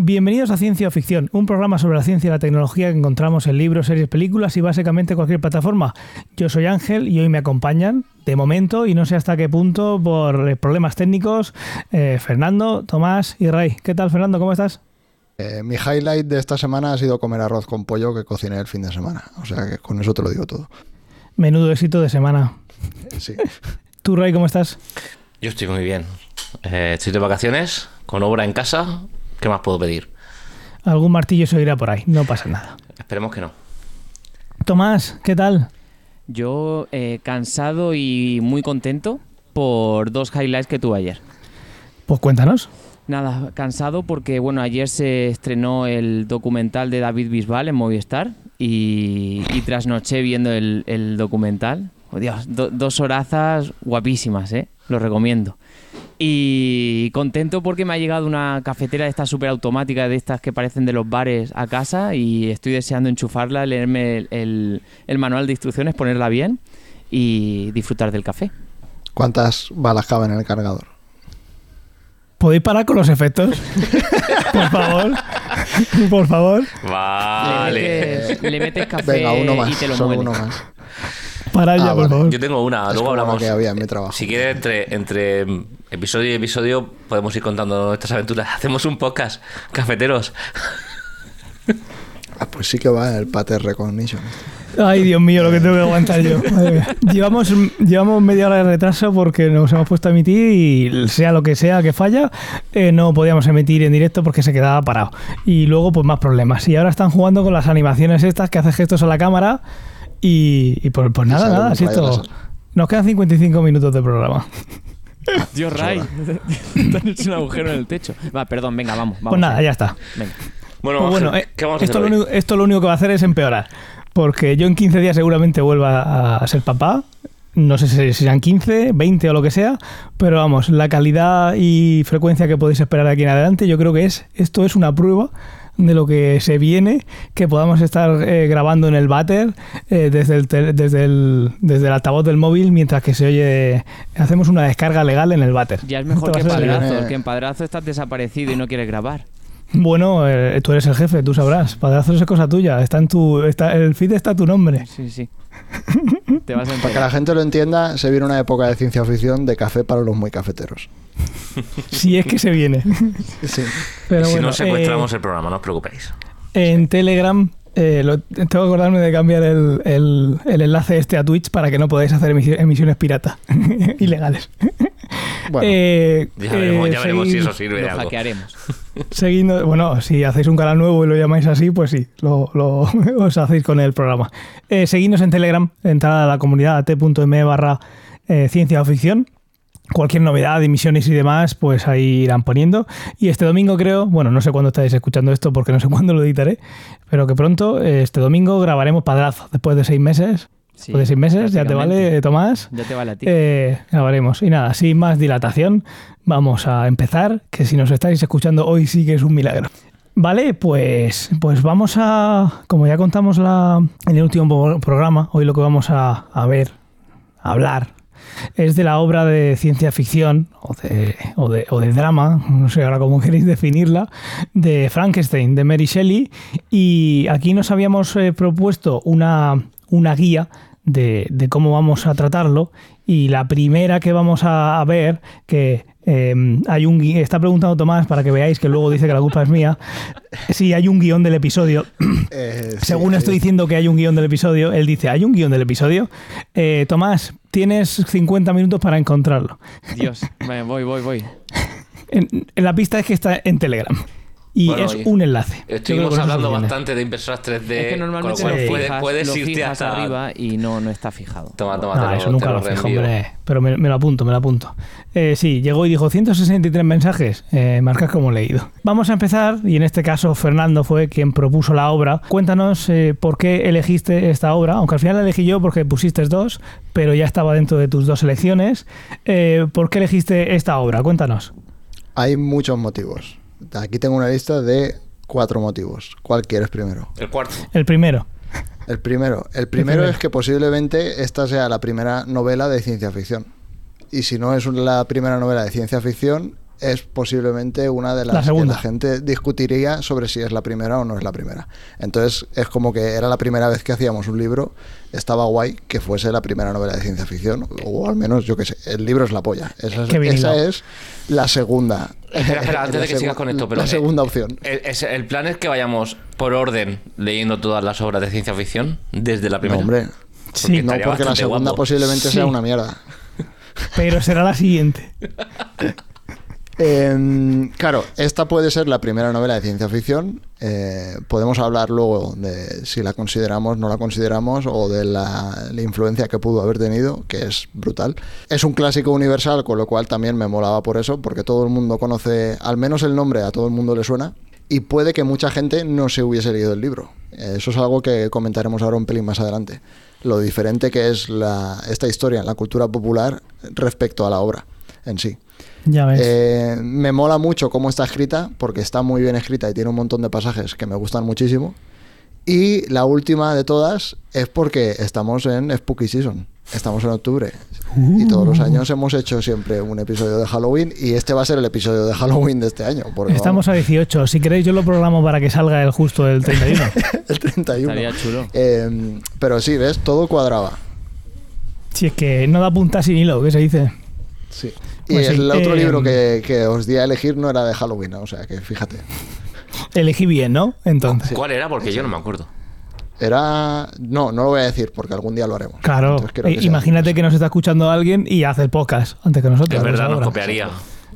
Bienvenidos a Ciencia o Ficción, un programa sobre la ciencia y la tecnología que encontramos en libros, series, películas y básicamente cualquier plataforma. Yo soy Ángel y hoy me acompañan, de momento, y no sé hasta qué punto, por problemas técnicos, eh, Fernando, Tomás y Ray. ¿Qué tal, Fernando? ¿Cómo estás? Eh, mi highlight de esta semana ha sido comer arroz con pollo que cociné el fin de semana. O sea que con eso te lo digo todo. Menudo éxito de semana. Sí. ¿Tú, Ray, cómo estás? Yo estoy muy bien. Eh, estoy de vacaciones, con obra en casa. ¿Qué más puedo pedir? Algún martillo se oirá por ahí, no pasa nada. Esperemos que no. Tomás, ¿qué tal? Yo eh, cansado y muy contento por dos highlights que tuve ayer. Pues cuéntanos. Nada, cansado porque bueno, ayer se estrenó el documental de David Bisbal en Movistar y, y trasnoché viendo el, el documental. Oh, Dios, do- dos horazas guapísimas, ¿eh? Lo recomiendo. Y contento porque me ha llegado una cafetera de estas súper automática, de estas que parecen de los bares a casa y estoy deseando enchufarla, leerme el, el- el manual de instrucciones, ponerla bien y disfrutar del café. ¿Cuántas balas caben en el cargador? ¿Podéis parar con los efectos? por favor. por favor. Vale. Le metes, le metes café Venga, uno y más. te lo Solo uno más. Parad Ah, ya, por vale. favor. Yo tengo una, luego hablamos. que había en mi trabajo. Si quieres, entre, entre episodio y episodio, podemos ir contando nuestras aventuras. Hacemos un podcast, cafeteros. Ah, pues sí que va el pattern recognition. Ay, Dios mío, lo que tengo que aguantar yo. Llevamos, llevamos media hora de retraso porque nos hemos puesto a emitir y sea lo que sea que falla, eh, no podíamos emitir en directo porque se quedaba parado. Y luego, pues más problemas. Y ahora están jugando con las animaciones estas que hace gestos a la cámara y, y pues, pues nada, nada. Así esto. Nos quedan 55 minutos de programa. Dios, Ray. Te han hecho un agujero en el techo. Va, perdón, venga, vamos. vamos Pues nada, ya está. Venga. Bueno, Pues bueno, eh, ¿qué vamos a esto, hacer lo único, esto lo único que va a hacer es empeorar. Porque yo en 15 días seguramente vuelva a ser papá. No sé si serán 15, 20 o lo que sea. Pero vamos, la calidad y frecuencia que podéis esperar de aquí en adelante, yo creo que es esto es una prueba de lo que se viene, que podamos estar eh, grabando en el váter eh, desde, el tel- desde, el, desde el altavoz del móvil mientras que se oye, hacemos una descarga legal en el váter. Ya es mejor que ser- Padrazo, que en Padrazo estás desaparecido y no quieres grabar. Bueno, eh, tú eres el jefe, tú sabrás. Padrazos es cosa tuya. Está en tu, está, el feed está a tu nombre. Sí, sí. Te vas a Para que la gente lo entienda, se viene una época de ciencia ficción de café para los muy cafeteros. Si es que se viene. Sí. Pero Y si bueno, no secuestramos eh, el programa, no os preocupéis. en Telegram eh, lo- tengo que acordarme de cambiar el, el- el enlace este a Twitch para que no podáis hacer emisi- emisiones pirata ilegales. Bueno, Eh, Ya veremos, eh, ya veremos si eso sirve de Lo algo. hackearemos. Seguidnos- bueno, si hacéis un canal nuevo y lo llamáis así, pues sí, lo, os hacéis con el programa. Eh, seguidnos en Telegram, entrad a la comunidad t.me barra eh, ciencia o ficción. Cualquier novedad, emisiones y demás, pues ahí irán poniendo. Y este domingo creo, bueno, no sé cuándo estáis escuchando esto porque no sé cuándo lo editaré, pero que pronto, este domingo, grabaremos Padrazo. Después de seis meses, Sí, después de seis meses, ya te vale, Tomás. Ya te vale a ti. Eh, grabaremos. Y nada, sin más dilatación, vamos a empezar, que si nos estáis escuchando hoy sí que es un milagro. Vale, pues, pues vamos a, como ya contamos la, en el último programa, hoy lo que vamos a, a ver, a hablar, es de la obra de ciencia ficción o de, o de, o de drama, no sé ahora cómo queréis definirla, de Frankenstein, de Mary Shelley. Y aquí nos habíamos eh, propuesto una, una guía de, de cómo vamos a tratarlo. Y la primera que vamos a, a ver, que eh, hay un está preguntando Tomás para que veáis que luego dice que la culpa es mía. Sí, hay un guion del episodio. eh, sí, Según estoy diciendo que hay un guion del episodio, él dice, ¿hay un guion del episodio? Eh, Tomás, tienes 50 minutos para encontrarlo. Dios. Voy, voy, voy. En, en la pista es que está en Telegram. Y Bueno, es y- un enlace. Estuvimos hablando bastante de impresoras 3D. es que normalmente con lo lo cual puedes, fijas, puedes lo irte fijas hasta. arriba y no, no está fijado. Toma, toma, No, te lo- eso nunca te lo lo fijo, hombre. Pero me, me lo apunto, me lo apunto. Eh, sí, llegó y dijo 163 mensajes. Eh, marcas como leído. Vamos a empezar, y en este caso Fernando fue quien propuso la obra. Cuéntanos eh, por qué elegiste esta obra, aunque al final la elegí yo porque pusiste dos, pero ya estaba dentro de tus dos elecciones. Eh, ¿Por qué elegiste esta obra? Cuéntanos. Hay muchos motivos. Aquí tengo una lista de cuatro motivos. ¿Cuál quieres primero? El cuarto. El primero. El primero. El primero primero. es que posiblemente esta sea la primera novela de ciencia ficción. Y si no es la primera novela de ciencia ficción, es posiblemente una de La las que segunda. la gente discutiría sobre si es la primera o no es la primera. Entonces es como que era la primera vez que hacíamos un libro, estaba guay que fuese la primera novela de ciencia ficción, o al menos yo qué sé, el libro es la polla. Esa es, esa es la segunda. Espera, espera, antes de que sigas con esto, pero. La eh, segunda opción. El, es- el plan es que vayamos por orden leyendo todas las obras de ciencia ficción desde la No, primera. hombre. Sí. No, porque la segunda guapo. posiblemente Sí. sea una mierda. Pero será la siguiente. Eh, claro, esta puede ser la primera novela de ciencia ficción. Eh, podemos hablar luego de si la consideramos, no la consideramos, o de la, la influencia que pudo haber tenido, que es brutal. Es un clásico universal, con lo cual también me molaba por eso, porque todo el mundo conoce, al menos el nombre, a todo el mundo le suena. Y puede que mucha gente no se hubiese leído el libro. Eh, Eso es algo que comentaremos ahora un pelín más adelante. Lo diferente que es la- esta historia en la cultura popular respecto a la obra en sí. Ya ves. Eh, me mola mucho cómo está escrita, porque está muy bien escrita y tiene un montón de pasajes que me gustan muchísimo. Y la última de todas es porque estamos en Spooky Season. Estamos en octubre. Y todos los años hemos hecho siempre un episodio de Halloween. Y este va a ser el episodio de Halloween de este año. Porque Estamos a 18. Si queréis, yo lo programo para que salga el justo el 31. vamos, el 31. Estaría chulo. Eh, pero sí, ¿ves? Todo cuadraba. si es que no da punta sin hilo, ¿qué se dice? Sí. Y Pues sí, el otro eh, libro que, que os di a elegir no era de Halloween, o sea que fíjate. Elegí bien, ¿no? Entonces. ¿Cuál era? Porque yo no me acuerdo. Era. No, no lo voy a decir porque algún día lo haremos. Claro, que eh, sea- imagínate que nos está escuchando alguien y hace el podcast antes que nosotros. Es verdad, nos copiaría.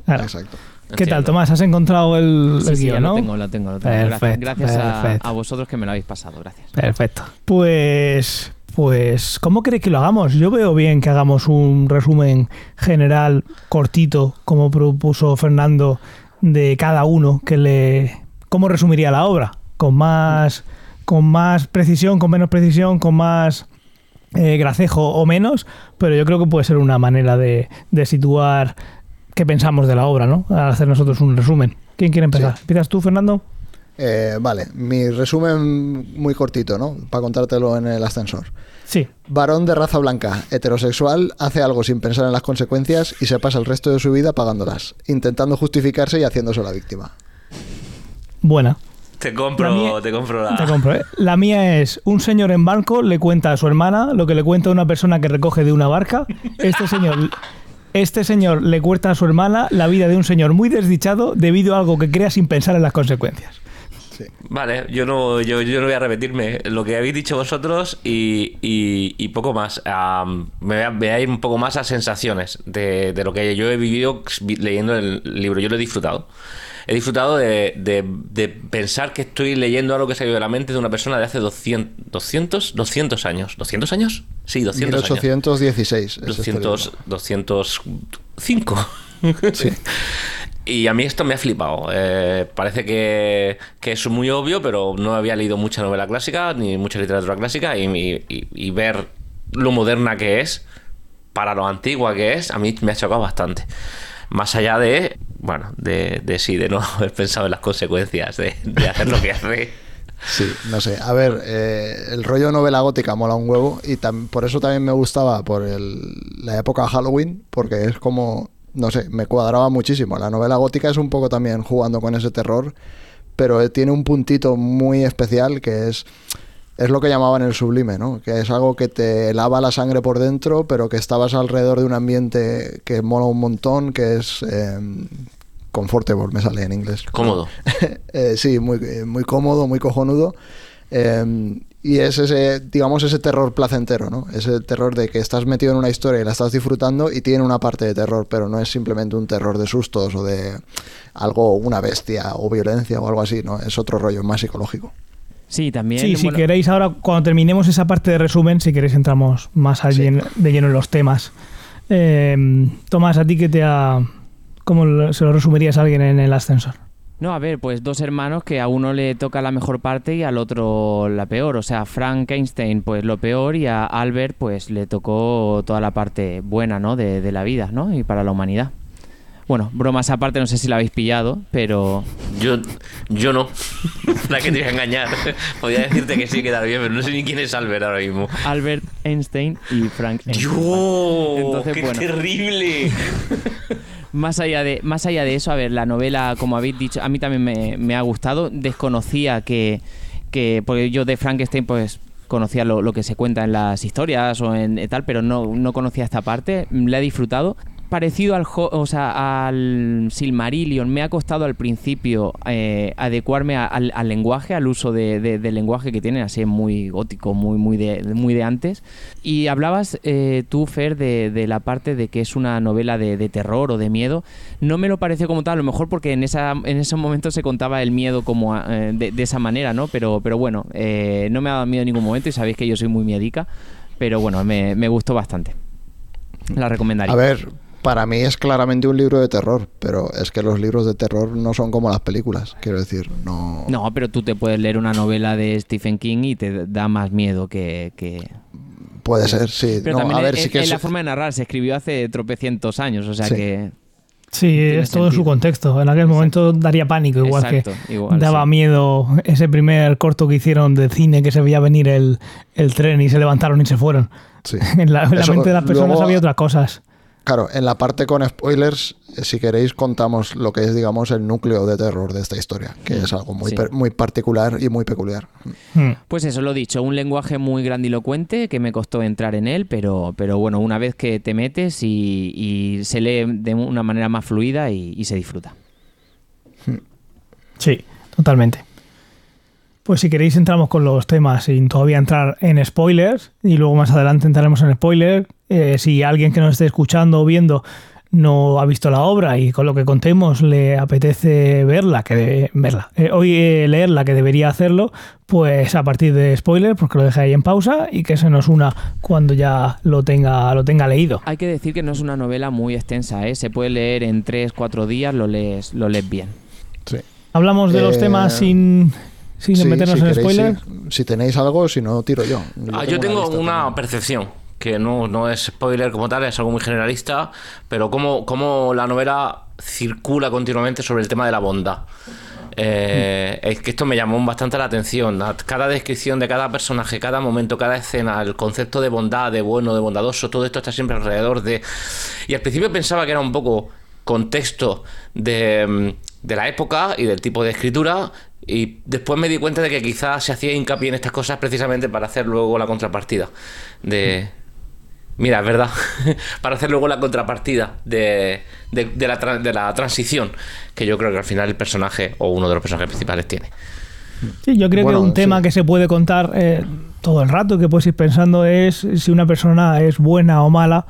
Claro. Exacto. ¿Qué tal. Tomás? ¿Has encontrado el, Sí, el sí, guion, no? lo tengo, lo tengo, lo tengo. Gracias, a vosotros que me lo habéis pasado, gracias. Perfecto. Pues, pues, ¿cómo queréis que lo hagamos? Yo veo bien que hagamos un resumen general, cortito, como propuso Fernando, de cada uno, que le, cómo resumiría la obra, con más, con más precisión, con menos precisión, con más eh, gracejo o menos, pero yo creo que puede ser una manera de, de situar qué pensamos de la obra, ¿no? Al hacer nosotros un resumen. ¿Quién quiere empezar? Sí. ¿Empiezas tú, Fernando? Eh, vale, mi resumen muy cortito, ¿no? Para contártelo en el ascensor. Sí. Varón de raza blanca, heterosexual, hace algo sin pensar en las consecuencias y se pasa el resto de su vida pagándolas, intentando justificarse y haciéndose la víctima. Buena. Te La compro, mía- te compro la. Te compro, ¿eh? La mía es un señor en barco le cuenta a su hermana lo que le cuenta a una persona que recoge de una barca. Este señor, este señor le cuenta a su hermana la vida de un señor muy desdichado debido a algo que crea sin pensar en las consecuencias. Sí. Vale, yo no, yo, yo no voy a repetirme lo que habéis dicho vosotros y, y- y poco más. Am, me, voy a, voy a ir un poco más a sensaciones de, de lo que yo he vivido vi- leyendo el libro. Yo lo he disfrutado. He disfrutado de, de- de pensar que estoy leyendo algo que ido de la mente de una persona de hace 200, 200, 200 años. ¿200 años? Sí, 200 años. 1816. es este 200, libro. 205. Sí. Y a mí esto me ha flipado. Eh, parece que, que es muy obvio, pero no había leído mucha novela clásica ni mucha literatura clásica y, ver lo moderna que es para lo antigua que es, a mí me ha chocado bastante. Más allá de, bueno, de, de sí, de no haber pensado en las consecuencias de, de hacer lo que hace. Sí, no sé. A ver, eh, el rollo novela gótica mola un huevo y por eso también me gustaba por el- la época Halloween, porque es como, no sé, me cuadraba muchísimo. La novela gótica es un poco también jugando con ese terror, pero tiene un puntito muy especial que es es lo que llamaban el sublime, ¿no? Que es algo que te lava la sangre por dentro, pero que estabas alrededor de un ambiente que mola un montón, que es eh, comfortable, me sale en inglés. Cómodo. Eh, sí, muy, eh, muy cómodo, muy cojonudo. Eh, y es ese, digamos, ese terror placentero, ¿no? Ese terror de que estás metido en una historia y la estás disfrutando y tiene una parte de terror, pero no es simplemente un terror de sustos o de algo, una bestia o violencia o algo así, ¿no? Es otro rollo más psicológico. Sí, también. Sí, si bueno, queréis ahora, cuando terminemos esa parte de resumen, si queréis entramos más allí Sí. en- de lleno en los temas. Eh, Tomás, ¿a ti qué te ha... ¿Cómo se lo resumirías a alguien en el ascensor? No, a ver, pues dos hermanos que a uno le toca la mejor parte y al otro la peor. O sea, Frank Einstein, pues lo peor, y a Albert, pues le tocó toda la parte buena, ¿no? De, de la vida, ¿no? Y para la humanidad. Bueno, bromas aparte, no sé si la habéis pillado, pero Yo, yo no. La que te voy a engañar. Podría decirte que sí quedar bien, pero no sé ni quién es Albert ahora mismo. Albert Einstein y Frank Einstein. ¡Dios! Entonces, ¡Qué bueno. terrible! Más allá, de, más allá de eso, a ver, la novela, como habéis dicho, a mí también me, me ha gustado. Desconocía que, que, porque yo de Frankenstein, pues conocía lo, lo, que se cuenta en las historias o en tal, pero no, no conocía esta parte. La he disfrutado parecido al, o sea, al Silmarillion. Me ha costado al principio eh, adecuarme al, al, lenguaje, al uso de, de, del lenguaje que tiene, así muy gótico, muy, muy, de, muy de antes. Y hablabas eh, tú, Fer, de, la parte de que es una novela de, terror o de miedo. No me lo pareció como tal, a lo mejor porque en, esa, en esos momentos se contaba el miedo como eh, de, esa manera, ¿no? Pero, pero bueno, eh, no me ha dado miedo en ningún momento y sabéis que yo soy muy miedica. Pero bueno, me, me gustó bastante. La recomendaría. A ver, para mí es claramente un libro de terror, pero es que los libros de terror no son como las películas, quiero decir, no... No, pero tú te puedes leer una novela de Stephen King y te da más miedo que... que... Puede ser, sí. Pero no, también a ver, es, sí que es es... la forma de narrar, se escribió hace tropecientos años, o sea Sí. que... Sí, es todo sentido. su contexto. En aquel momento daría pánico, igual Exacto, que igual, daba sí. miedo ese primer corto que hicieron de cine que se veía venir el, el tren y se levantaron y se fueron. sí. En la, en la Eso, mente de las personas luego- había otras cosas. Claro, en la parte con spoilers, eh, si queréis, contamos lo que es, digamos, el núcleo de terror de esta historia, que es algo muy, Sí. per- muy particular y muy peculiar. Hmm. Pues eso, lo dicho, un lenguaje muy grandilocuente que me costó entrar en él, pero, pero bueno, una vez que te metes y, y se lee de una manera más fluida y, y se disfruta. Sí, totalmente. Pues si queréis entramos con los temas sin todavía entrar en spoilers y luego más adelante entraremos en spoilers. Eh, si alguien que nos esté escuchando o viendo no ha visto la obra y con lo que contemos le apetece verla, que de- verla, eh, hoy eh, leerla que debería hacerlo, pues a partir de spoilers, porque lo deje ahí en pausa y que se nos una cuando ya lo tenga, lo tenga leído. Hay que decir que no es una novela muy extensa, ¿eh? se puede leer en 3-4 días, lo lees, lo lees bien. Sí. Hablamos de los temas sin, sin Sí, meternos si en queréis, spoilers. sí. Si tenéis algo, si no, tiro yo. Ah, yo tengo una también. percepción que no, no es spoiler como tal, es algo muy generalista, pero como, como la novela circula continuamente sobre el tema de la bondad. Eh, es que esto me llamó bastante la atención. Cada descripción de cada personaje, cada momento, cada escena, el concepto de bondad, de bueno, de bondadoso, todo esto está siempre alrededor de. Y al principio pensaba que era un poco contexto de, mm, de la época y del tipo de escritura. Y después me di cuenta de que quizás se hacía hincapié en estas cosas precisamente para hacer luego la contrapartida. De. Mira, es verdad. para hacer luego la contrapartida de, de- de la, tra- de la transición que yo creo que al final el personaje o uno de los personajes principales tiene. Sí, yo creo Bueno, que un tema que se puede contar eh, todo el rato, que puedes ir pensando, es si una persona es buena o mala,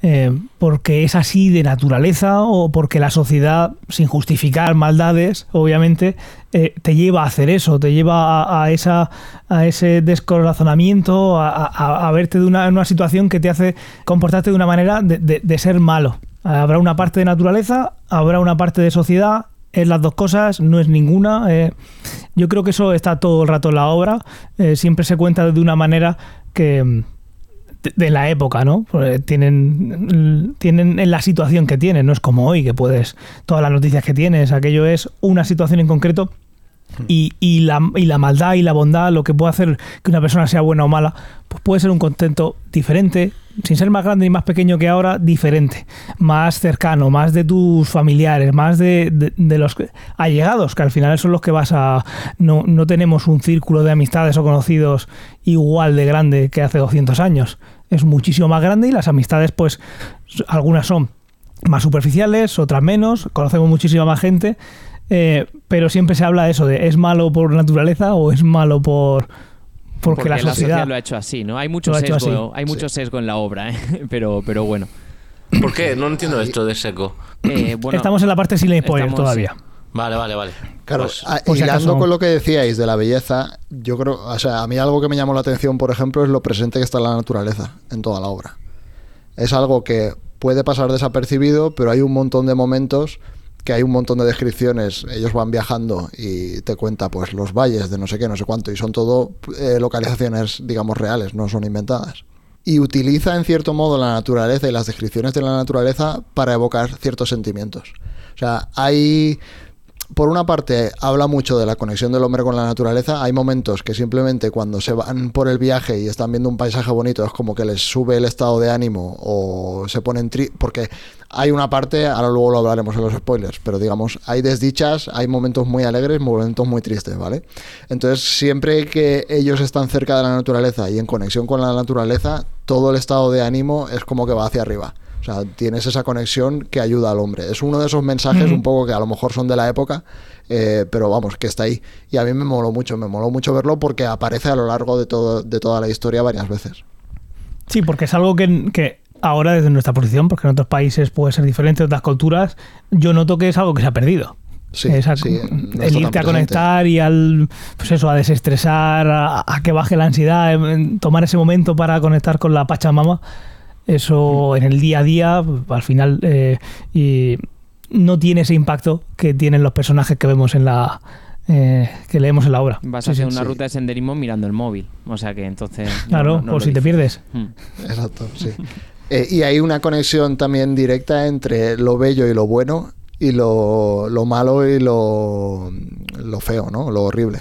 eh, porque es así de naturaleza o porque la sociedad, sin justificar maldades, obviamente, eh, te lleva a hacer eso, te lleva a, esa, a ese descorazonamiento, a, verte de una, una situación que te hace comportarte de una manera de, ser malo. Habrá una parte de naturaleza, habrá una parte de sociedad, es las dos cosas, no es ninguna. eh, yo creo que eso está todo el rato en la obra. siempre se cuenta de una manera que. De, la época, ¿no? Porque tienen, tienen en la situación que tienen, no es como hoy, que puedes. Todas las noticias que tienes, aquello es una situación en concreto. Y, y la, y la maldad y la bondad, lo que puede hacer que una persona sea buena o mala, pues puede ser un contento diferente, sin ser más grande ni más pequeño que ahora, diferente, más cercano, más de tus familiares, más de, de- de los allegados, que al final son los que vas a... No, no tenemos un círculo de amistades o conocidos igual de grande que hace 200 años. Es muchísimo más grande y las amistades, pues, algunas son más superficiales, otras menos, conocemos muchísima más gente, eh, pero siempre se habla de eso, de es malo por naturaleza o es malo por porque, la sociedad... lo ha hecho así, ¿no? Hay mucho sesgo, así. hay mucho sesgo en la obra, ¿eh? pero, pero bueno. ¿Por qué? No entiendo esto de seco. Eh, bueno, Estamos en la parte sin spoiler estamos- todavía. Vale, vale, vale. Claro, Pues- a- por si hilando acaso- con lo que decíais de la belleza, yo creo, o sea, a mí algo que me llamó la atención, por ejemplo, es lo presente que está la naturaleza en toda la obra. Es algo que puede pasar desapercibido, pero hay un montón de momentos que hay un montón de descripciones, ellos van viajando y te cuenta pues los valles de no sé qué, no sé cuánto, y son todo eh, localizaciones, digamos, reales, no son inventadas. Y utiliza en cierto modo la naturaleza y las descripciones de la naturaleza para evocar ciertos sentimientos. O sea, hay por una parte, habla mucho de la conexión del hombre con la naturaleza. Hay momentos que simplemente cuando se van por el viaje y están viendo un paisaje bonito es como que les sube el estado de ánimo o se ponen tri porque hay una parte, ahora luego lo hablaremos en los spoilers, pero digamos, hay desdichas, hay momentos muy alegres, momentos muy tristes, ¿vale? Entonces, siempre que ellos están cerca de la naturaleza y en conexión con la naturaleza, todo el estado de ánimo es como que va hacia arriba. O sea, tienes esa conexión que ayuda al hombre. Es uno de esos mensajes un poco que a lo mejor son de la época, eh, pero vamos, que está ahí. Y a mí me moló mucho, me moló mucho verlo porque aparece a lo largo de, todo, de toda la historia varias veces. Sí, porque es algo que, que ahora desde nuestra posición, porque en otros países puede ser diferente, otras culturas, yo noto que es algo que se ha perdido. Sí, Esa- sí, no el irte a conectar y al pues eso, a desestresar, a, a que baje la ansiedad, em, tomar ese momento para conectar con la Pachamama, eso en el día a día, al final, eh, y no tiene ese impacto que tienen los personajes que vemos en la eh, que leemos en la obra. Vas Sí, a hacer sí. una sí. ruta de senderismo mirando el móvil. O sea que entonces. Claro, no- lo si te pierdes. Mm. Exacto, sí. Eh, y hay una conexión también directa entre lo bello y lo bueno y lo, lo malo y lo, lo feo, ¿no? Lo horrible.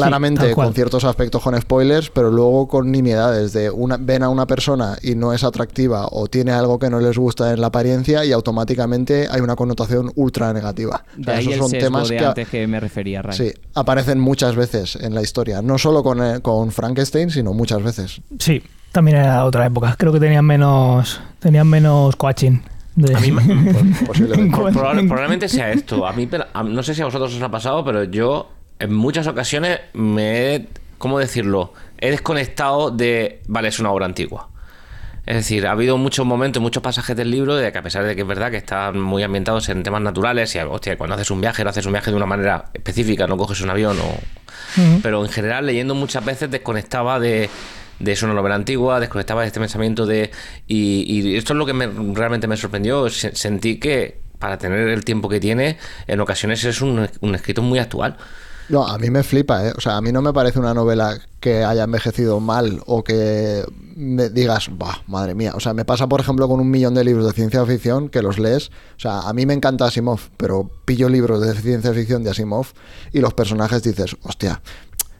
Claramente con ciertos aspectos con spoilers, pero luego con nimiedades de una, ven a una persona y no es atractiva o tiene algo que no les gusta en la apariencia y automáticamente hay una connotación ultra negativa. O De sea, ahí esos el son sesgo temas de que, antes que me refería, Ray. sí, aparecen muchas veces en la historia, no solo con, eh, con Frankenstein, sino muchas veces. Sí, también era otra época. Creo que tenían menos tenían menos coaching. de- A mí Posiblemente. Probable- probablemente sea esto. A mí, a- no sé si a vosotros os ha pasado, pero yo en muchas ocasiones me he, ¿cómo decirlo? He desconectado de, vale, es una obra antigua. Es decir, ha habido muchos momentos, muchos pasajes del libro de que a pesar de que es verdad que están muy ambientados en temas naturales y, hostia, cuando haces un viaje, lo haces un viaje de una manera específica, no coges un avión o... Pero en general, leyendo muchas veces, desconectaba de, de eso una novela antigua, desconectaba de este pensamiento de... Y, y esto es lo que me- realmente me sorprendió. se- Sentí que para tener el tiempo que tiene, en ocasiones es un, un escrito muy actual. No, a mí me flipa, ¿eh? O sea, a mí no me parece una novela que haya envejecido mal o que me digas, bah, madre mía. O sea, me pasa, por ejemplo, con un millón de libros de ciencia ficción que los lees. O sea, a mí me encanta Asimov, pero pillo libros de ciencia ficción de Asimov y los personajes dices, hostia,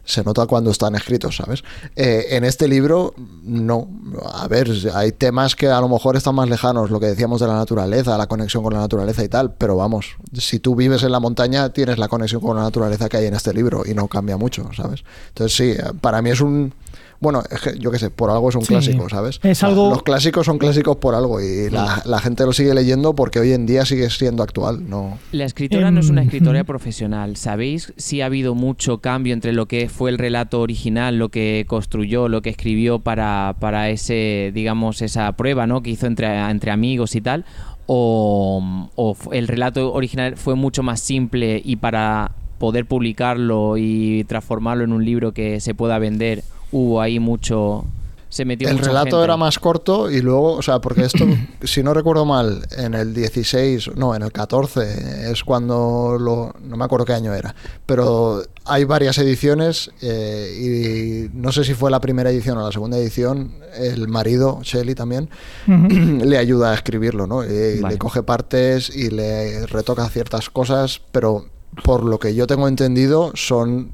se nota cuando están escritos, ¿sabes? Eh, en este libro, no. A ver, hay temas que a lo mejor están más lejanos, lo que decíamos de la naturaleza, la conexión con la naturaleza y tal, pero vamos, si tú vives en la montaña, tienes la conexión con la naturaleza que hay en este libro y no cambia mucho, ¿sabes? Entonces sí, para mí es un... Bueno, es que, yo qué sé, por algo es un Sí. clásico, ¿sabes? Es algo- Los clásicos son clásicos por algo y la, la gente lo sigue leyendo porque hoy en día sigue siendo actual, ¿no? La escritora no es una Em, escritora profesional. ¿Sabéis si ha habido mucho cambio entre lo que fue el relato original, lo que construyó, lo que escribió para, para ese, digamos, esa prueba ¿no? que hizo entre, entre amigos y tal? ¿O, el relato original fue mucho más simple y para poder publicarlo y transformarlo en un libro que se pueda vender, hubo ahí mucho... Se metió El mucha relato gente? era más corto y luego, o sea, porque esto, si no recuerdo mal, en el 16, no, en el 14 es cuando lo, no me acuerdo qué año era, pero hay varias ediciones eh, y no sé si fue la primera edición o la segunda edición, el marido, Shelley también, le ayuda a escribirlo, ¿no? Y Vale. Le coge partes y le retoca ciertas cosas, pero por lo que yo tengo entendido son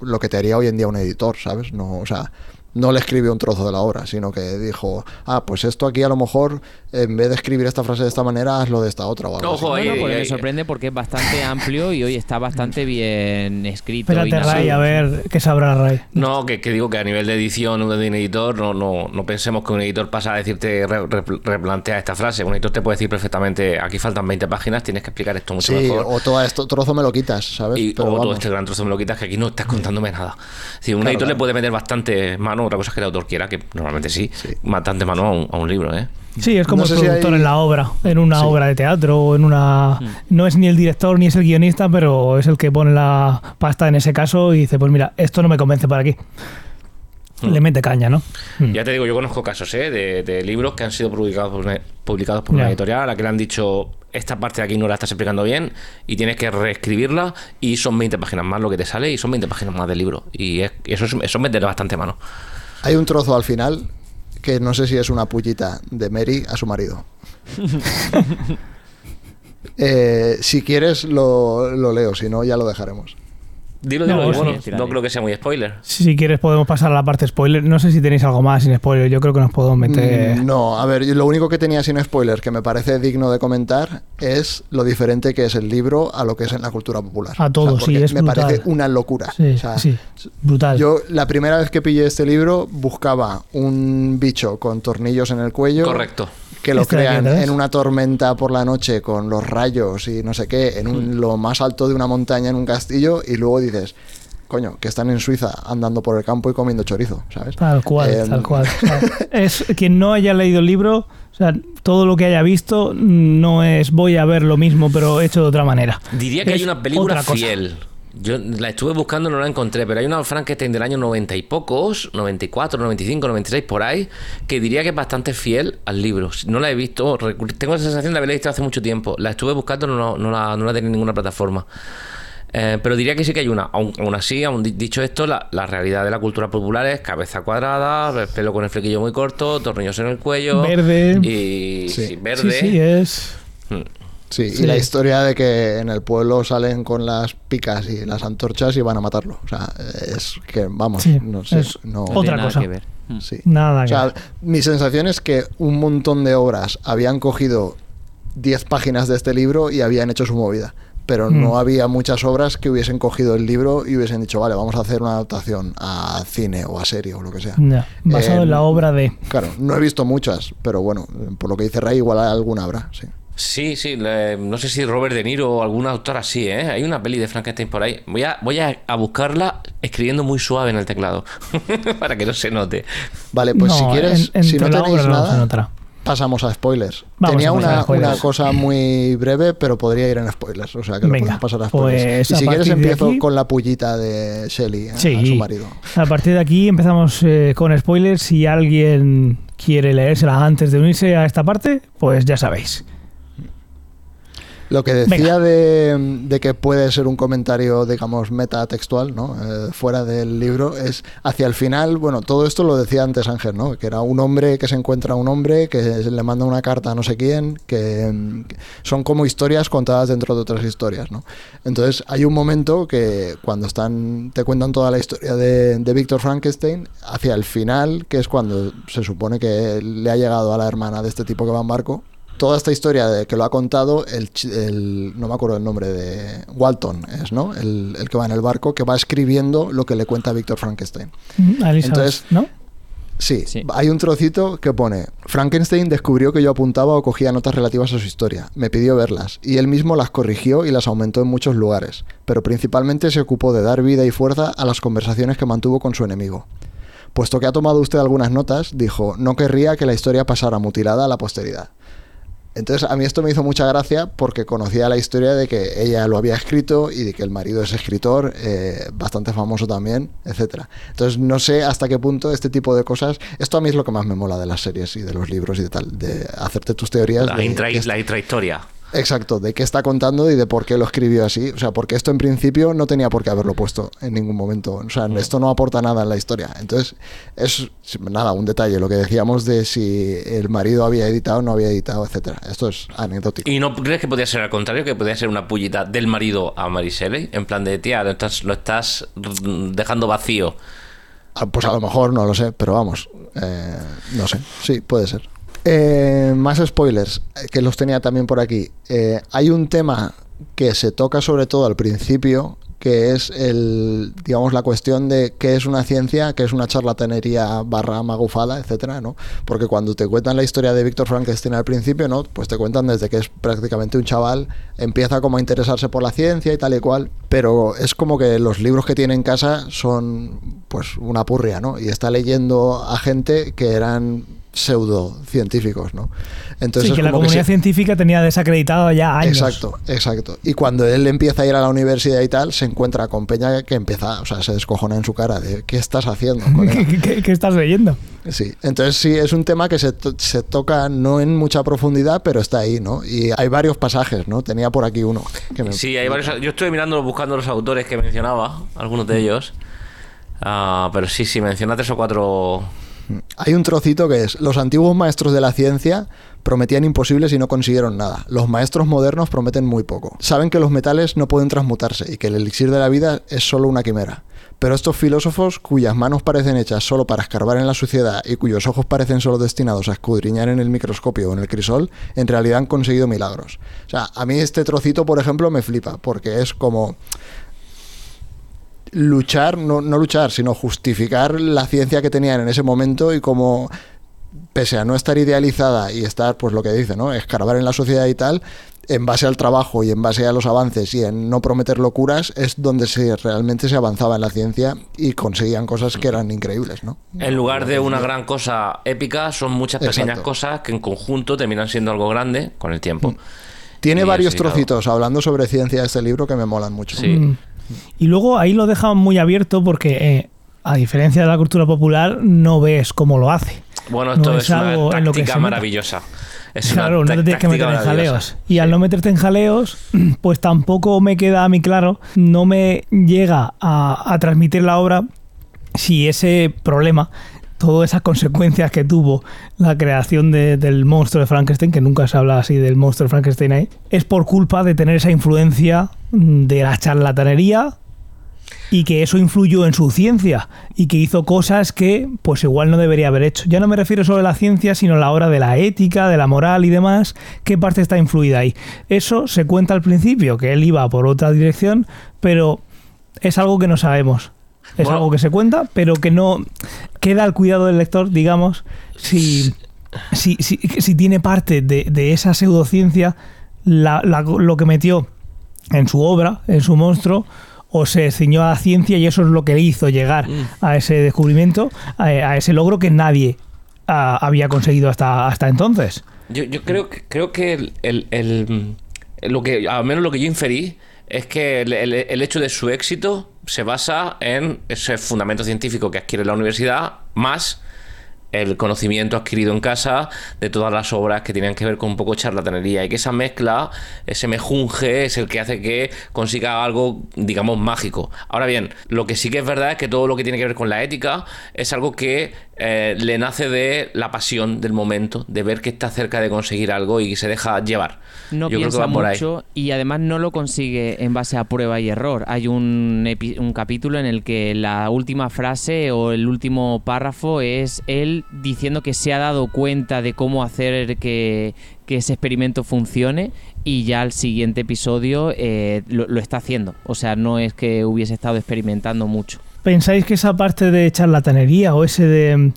lo que te haría hoy en día un editor, ¿sabes? No, o sea, no le escribió un trozo de la obra, sino que dijo, ah, pues esto aquí a lo mejor, en vez de escribir esta frase de esta manera, hazlo de esta otra o algo Ojo, así. pues ahí, me sorprende porque es bastante amplio y hoy está bastante bien escrito. y Espérate, no- Ray, a ver qué sabrá Ray. No, que, que digo que a nivel de edición o de un editor, no, no, no pensemos que un editor pasa a decirte re- re- replantea esta frase. Un editor te puede decir perfectamente, aquí faltan 20 páginas, tienes que explicar esto mucho Sí, mejor. o todo esto trozo me lo quitas, ¿sabes? Y, Pero o todo este gran trozo me lo quitas que aquí no estás contándome nada. Si un Claro, editor le puede meter bastante mano, otra cosa es que el autor quiera, que normalmente sí, bastante mano a un, a un libro, ¿eh? Sí, es como No sé el si productor hay- en la obra, en una Sí. obra de teatro o en una... No es ni el director ni es el guionista, pero es el que pone la pasta en ese caso y dice, pues mira, esto no me convence para aquí. Le mete caña, ¿no? Mm. Ya te digo, yo conozco casos ¿eh? de, de libros que han sido publicados por una, publicados por una editorial a la que le han dicho esta parte de aquí no la estás explicando bien y tienes que reescribirla y son 20 páginas más lo que te sale y son 20 páginas más del libro. Y es- y eso es, eso es meterle bastante mano. Hay un trozo al final que no sé si es una pullita de Mary a su marido. Eh, si quieres, lo, lo leo, si no, ya lo dejaremos. Dilo, No, dilo, sí, bueno, no creo que sea muy spoiler. Si quieres podemos pasar a la parte spoiler. No sé si tenéis algo más sin spoiler. Yo creo que nos podemos meter... Mm, No, a ver, yo lo único que tenía sin spoiler que me parece digno de comentar es lo diferente que es el libro a lo que es en la cultura popular. A todo, sí, porque es Me brutal. parece una locura. Sí, O sea, sí. Brutal. Yo la primera vez que pillé este libro buscaba un bicho con tornillos en el cuello. Correcto. Que lo Este crean en una tormenta por la noche con los rayos y no sé qué, en un- lo más alto de una montaña en un castillo y luego dices, coño, que están en Suiza andando por el campo y comiendo chorizo, ¿sabes? Tal cual, Em, tal cual. Es quien no haya leído el libro, o sea, todo lo que haya visto no es voy a ver lo mismo, pero hecho de otra manera. Diría que Es hay una película cosa. Yo la estuve buscando, no la encontré, pero hay una Frankenstein del año 90 y pocos, 94, 95, 96, por ahí, que diría que es bastante fiel al libro. No la he visto, tengo la sensación de haberla visto hace mucho tiempo. La estuve buscando, no, no la, no la tenía en ninguna plataforma. Eh, pero diría que sí que hay una. Aún, aún así, aún di- dicho esto, la, la realidad de la cultura popular es cabeza cuadrada, el pelo con el flequillo muy corto, tornillos en el cuello. Verde. Y Sí. sí, verde. Sí, sí, es... Mm. Sí, Sí. y la historia de que en el pueblo salen con las picas y las antorchas y van a matarlo. O sea, es que, vamos, Sí, no sé, es no... No tiene Otra nada cosa. que ver. Mm. Sí. Nada O que sea, ver. mi sensación es que un montón de obras habían cogido 10 páginas de este libro y habían hecho su movida. Pero Mm. no había muchas obras que hubiesen cogido el libro y hubiesen dicho, vale, vamos a hacer una adaptación a cine o a serie o lo que sea. Ya, basado Eh, en la obra de... Claro, no he visto muchas, pero bueno, por lo que dice Ray, igual alguna habrá, sí. Sí, sí, le- no sé si Robert De Niro o algún autor así, ¿eh? Hay una peli de Frankenstein por ahí. Voy a, voy a, a buscarla escribiendo muy suave en el teclado, para que no se note. Vale, pues No, si quieres, en- si no tenéis no nada, pasamos a spoilers. Vamos Tenía a una, a spoilers. una cosa muy breve, pero podría ir en spoilers. O sea que Venga, lo podemos pasar a spoilers. pues y a si quieres empiezo aquí- con la pullita de Shelly, a- Sí. a su marido. A partir de aquí empezamos eh, con spoilers. Si alguien quiere leérsela antes de unirse a esta parte, pues ya sabéis. Lo que decía de, de que puede ser un comentario, digamos, metatextual, ¿no? Eh, fuera del libro, es hacia el final, bueno, todo esto lo decía antes Ángel, ¿no? Que era un hombre que se encuentra a un hombre, que le manda una carta a no sé quién, que, que son como historias contadas dentro de otras historias, ¿no? Entonces hay un momento que cuando están, te cuentan toda la historia de, de Víctor Frankenstein, hacia el final, que es cuando se supone que le ha llegado a la hermana de este tipo que va en barco, toda esta historia de que lo ha contado el, no me acuerdo el nombre de Walton es no el, el que va en el barco que va escribiendo lo que le cuenta Víctor Frankenstein Mm, Elizabeth, Entonces- ¿no? sí, Sí. hay un trocito que pone Frankenstein descubrió que yo apuntaba o cogía notas relativas a su historia me pidió verlas y él mismo las corrigió y las aumentó en muchos lugares pero principalmente se ocupó de dar vida y fuerza a las conversaciones que mantuvo con su enemigo Puesto que ha tomado usted algunas notas, dijo, no querría que la historia pasara mutilada a la posteridad. Entonces a mí esto me hizo mucha gracia porque conocía la historia de que ella lo había escrito y de que el marido es escritor, eh, bastante famoso también, etcétera. Entonces no sé hasta qué punto este tipo de cosas, esto a mí es lo que más me mola de las series y de los libros y de tal, de hacerte tus teorías. La, de intra, la intrahistoria. Exacto, de qué está contando y de por qué lo escribió así. O sea, porque esto en principio no tenía por qué haberlo puesto en ningún momento. O sea, esto no aporta nada en la historia. Entonces, es nada, un detalle, lo que decíamos de si el marido había editado o no había editado, etcétera. Esto es anecdótico. ¿Y no crees que podría ser al contrario? Que podría ser una pullita del marido a Mariselle? En plan de, tía, lo estás, lo estás mm, dejando vacío. Ah, Pues a lo mejor no lo sé, pero vamos, eh, no sé, sí, puede ser. Eh, más spoilers, eh, que los tenía también por aquí. Eh, hay un tema que se toca sobre todo al principio, que es el, digamos, la cuestión de qué es una ciencia, qué es una charlatanería barra magufada, etcétera, ¿no? Porque cuando te cuentan la historia de Víctor Frankenstein al principio, ¿no? Pues te cuentan desde que es prácticamente un chaval, empieza como a interesarse por la ciencia y tal y cual, pero es como que los libros que tiene en casa son pues una purria, ¿no? Y está leyendo a gente que eran pseudocientíficos, ¿no? Entonces sí, que la que comunidad se- científica tenía desacreditado ya años. Exacto, exacto. Y cuando él empieza a ir a la universidad y tal, se encuentra con Peña que empieza, o sea, se descojona en su cara de ¿qué estás haciendo? colega?". ¿Qué, qué- qué estás leyendo? Sí, entonces sí, es un tema que se, to- se toca no en mucha profundidad, pero está ahí, ¿no? Y hay varios pasajes, ¿no? Tenía por aquí uno. Que me- Sí, hay varios. Yo estoy mirando, buscando los autores que mencionaba, algunos de ellos. Ah, pero sí, sí, menciona tres o cuatro. Hay un trocito que es, los antiguos maestros de la ciencia prometían imposibles y no consiguieron nada. Los maestros modernos prometen muy poco. Saben que los metales no pueden transmutarse y que el elixir de la vida es solo una quimera. Pero estos filósofos, cuyas manos parecen hechas solo para escarbar en la suciedad y cuyos ojos parecen solo destinados a escudriñar en el microscopio o en el crisol, en realidad han conseguido milagros. O sea, a mí este trocito, por ejemplo, me flipa, porque es como luchar, no, no luchar, sino justificar la ciencia que tenían en ese momento y como pese a no estar idealizada y estar, pues lo que dice, ¿no? Escarbar en la sociedad y tal, en base al trabajo y en base a los avances y en no prometer locuras, es donde se realmente se avanzaba en la ciencia y conseguían cosas que eran increíbles, ¿no? En lugar de una gran cosa épica, son muchas pequeñas Exacto. cosas que en conjunto terminan siendo algo grande con el tiempo. Tiene Y varios trocitos hablando sobre ciencia este libro que me molan mucho. Sí. Y luego ahí lo dejan muy abierto porque, eh, a diferencia de la cultura popular, no ves cómo lo hace. Bueno, No esto es es, una algo en lo que se maravillosa. Es claro, una no te tienes que meter en jaleos. Y al no meterte en jaleos, pues tampoco me queda a mí claro, no me llega a, a transmitir la obra si ese problema, todas esas consecuencias que tuvo la creación de- del monstruo de Frankenstein, que nunca se habla así del monstruo de Frankenstein ahí, es por culpa de tener esa influencia de la charlatanería y que eso influyó en su ciencia y que hizo cosas que pues igual no debería haber hecho. Ya no me refiero solo a la ciencia, sino a la hora de la ética, de la moral y demás, qué parte está influida ahí. Eso se cuenta al principio, que él iba por otra dirección, pero es algo que no sabemos. Es Bueno. algo que se cuenta, pero que no queda al cuidado del lector, digamos, si, si, si, si tiene parte de, de esa pseudociencia la- la- lo que metió en su obra, en su monstruo, o se ciñó a la ciencia y eso es lo que le hizo llegar a ese descubrimiento, a, a ese logro que nadie había conseguido hasta, hasta entonces. Yo, yo creo que creo que el, el- el- lo que al menos lo que yo inferí es que el- el hecho de su éxito se basa en ese fundamento científico que adquiere la universidad más el conocimiento adquirido en casa de todas las obras que tenían que ver con un poco charlatanería y que esa mezcla, ese mejunje es el que hace que consiga algo, digamos, mágico. Ahora bien, lo que sí que es verdad es que todo lo que tiene que ver con la ética es algo que eh, le nace de la pasión del momento, de ver que está cerca de conseguir algo y se deja llevar. No Yo creo que piensa va por ahí. mucho y además no lo consigue en base a prueba y error. Hay un, un capítulo en el que la última frase o el último párrafo es él diciendo que se ha dado cuenta de cómo hacer que, que ese experimento funcione y ya al siguiente episodio eh, lo, lo está haciendo. O sea, no es que hubiese estado experimentando mucho. ¿Pensáis que esa parte de charlatanería o ese de mm,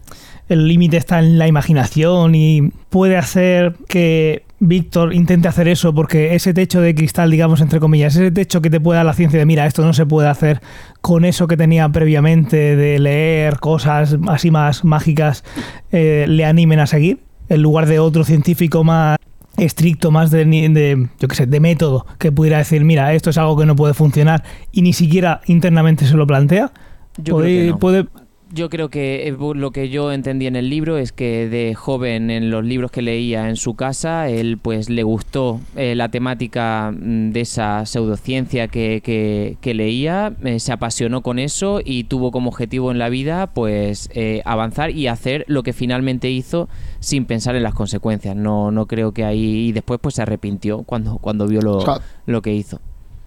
el límite está en la imaginación y puede hacer que Víctor intente hacer eso porque ese techo de cristal, digamos, entre comillas, ese techo que te puede dar la ciencia de, mira, esto no se puede hacer con eso que tenía previamente de leer cosas así más mágicas, eh, le animen a seguir, en lugar de otro científico más estricto, más de, de, yo qué sé, de método, que pudiera decir, mira, esto es algo que no puede funcionar y ni siquiera internamente se lo plantea. Yo puede, creo que no. puede- Yo creo que eh, lo que yo entendí en el libro es que de joven en los libros que leía en su casa, él pues le gustó eh, la temática mm, de esa pseudociencia que, que- que leía, eh, se apasionó con eso y tuvo como objetivo en la vida pues eh, avanzar y hacer lo que finalmente hizo sin pensar en las consecuencias. No, no creo que ahí y después pues se arrepintió cuando, cuando vio lo, lo que hizo.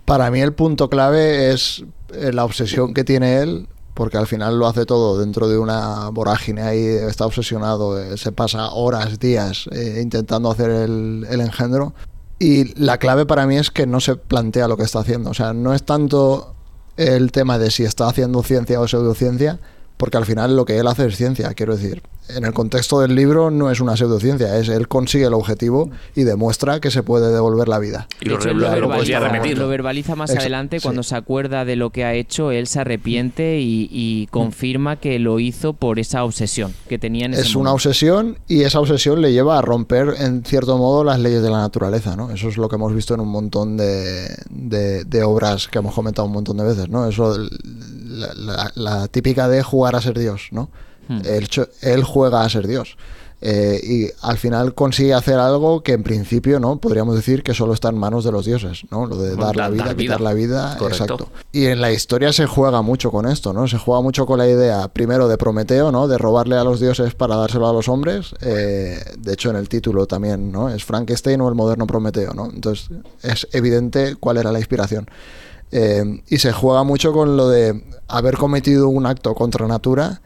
Para mí el punto clave es la obsesión que tiene él, porque al final lo hace todo dentro de una vorágine ahí, está obsesionado, eh, se pasa horas, días eh, intentando hacer el, el engendro. Y la clave para mí es que no se plantea lo que está haciendo. O sea, no es tanto el tema de si está haciendo ciencia o pseudociencia, porque al final lo que él hace es ciencia, quiero decir. En el contexto del libro no es una pseudociencia, es él consigue el objetivo y demuestra que se puede devolver la vida. Y De lo, hecho, lo verbaliza- podría repetir. lo verbaliza más Ex- adelante sí. cuando se acuerda de lo que ha hecho, él se arrepiente y, y confirma que lo hizo por esa obsesión que tenía en ese Es una obsesión y esa obsesión le lleva a romper en cierto modo las leyes de la naturaleza, ¿no? Eso es lo que hemos visto en un montón de, de- de obras que hemos comentado un montón de veces, ¿no? Eso, la, la- la típica de jugar a ser Dios, ¿no? Hmm. Él juega a ser Dios. Eh, y al final consigue hacer algo que en principio, ¿no? Podríamos decir que solo está en manos de los dioses, ¿no? Lo de dar la vida, quitar la vida, exacto. Y en la historia se juega mucho con esto, ¿no? Se juega mucho con la idea, primero, de Prometeo, ¿no? De robarle a los dioses para dárselo a los hombres. Eh, de hecho, en el título también, ¿no? Es Frankenstein o el moderno Prometeo, ¿no? Entonces, es evidente cuál era la inspiración. Eh, y se juega mucho con lo de haber cometido un acto contra natura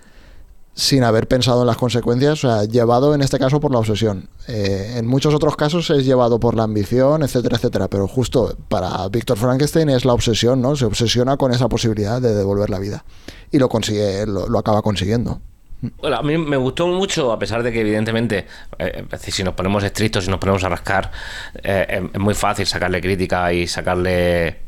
sin haber pensado en las consecuencias, o sea, llevado en este caso por la obsesión. Eh, en muchos otros casos es llevado por la ambición, etcétera, etcétera, pero justo para Víctor Frankenstein es la obsesión, ¿no? Se obsesiona con esa posibilidad de devolver la vida y lo consigue, lo, acaba consiguiendo. Bueno, a mí me gustó mucho, a pesar de que evidentemente, eh, si nos ponemos estrictos, si nos ponemos a rascar, es muy fácil sacarle crítica y sacarle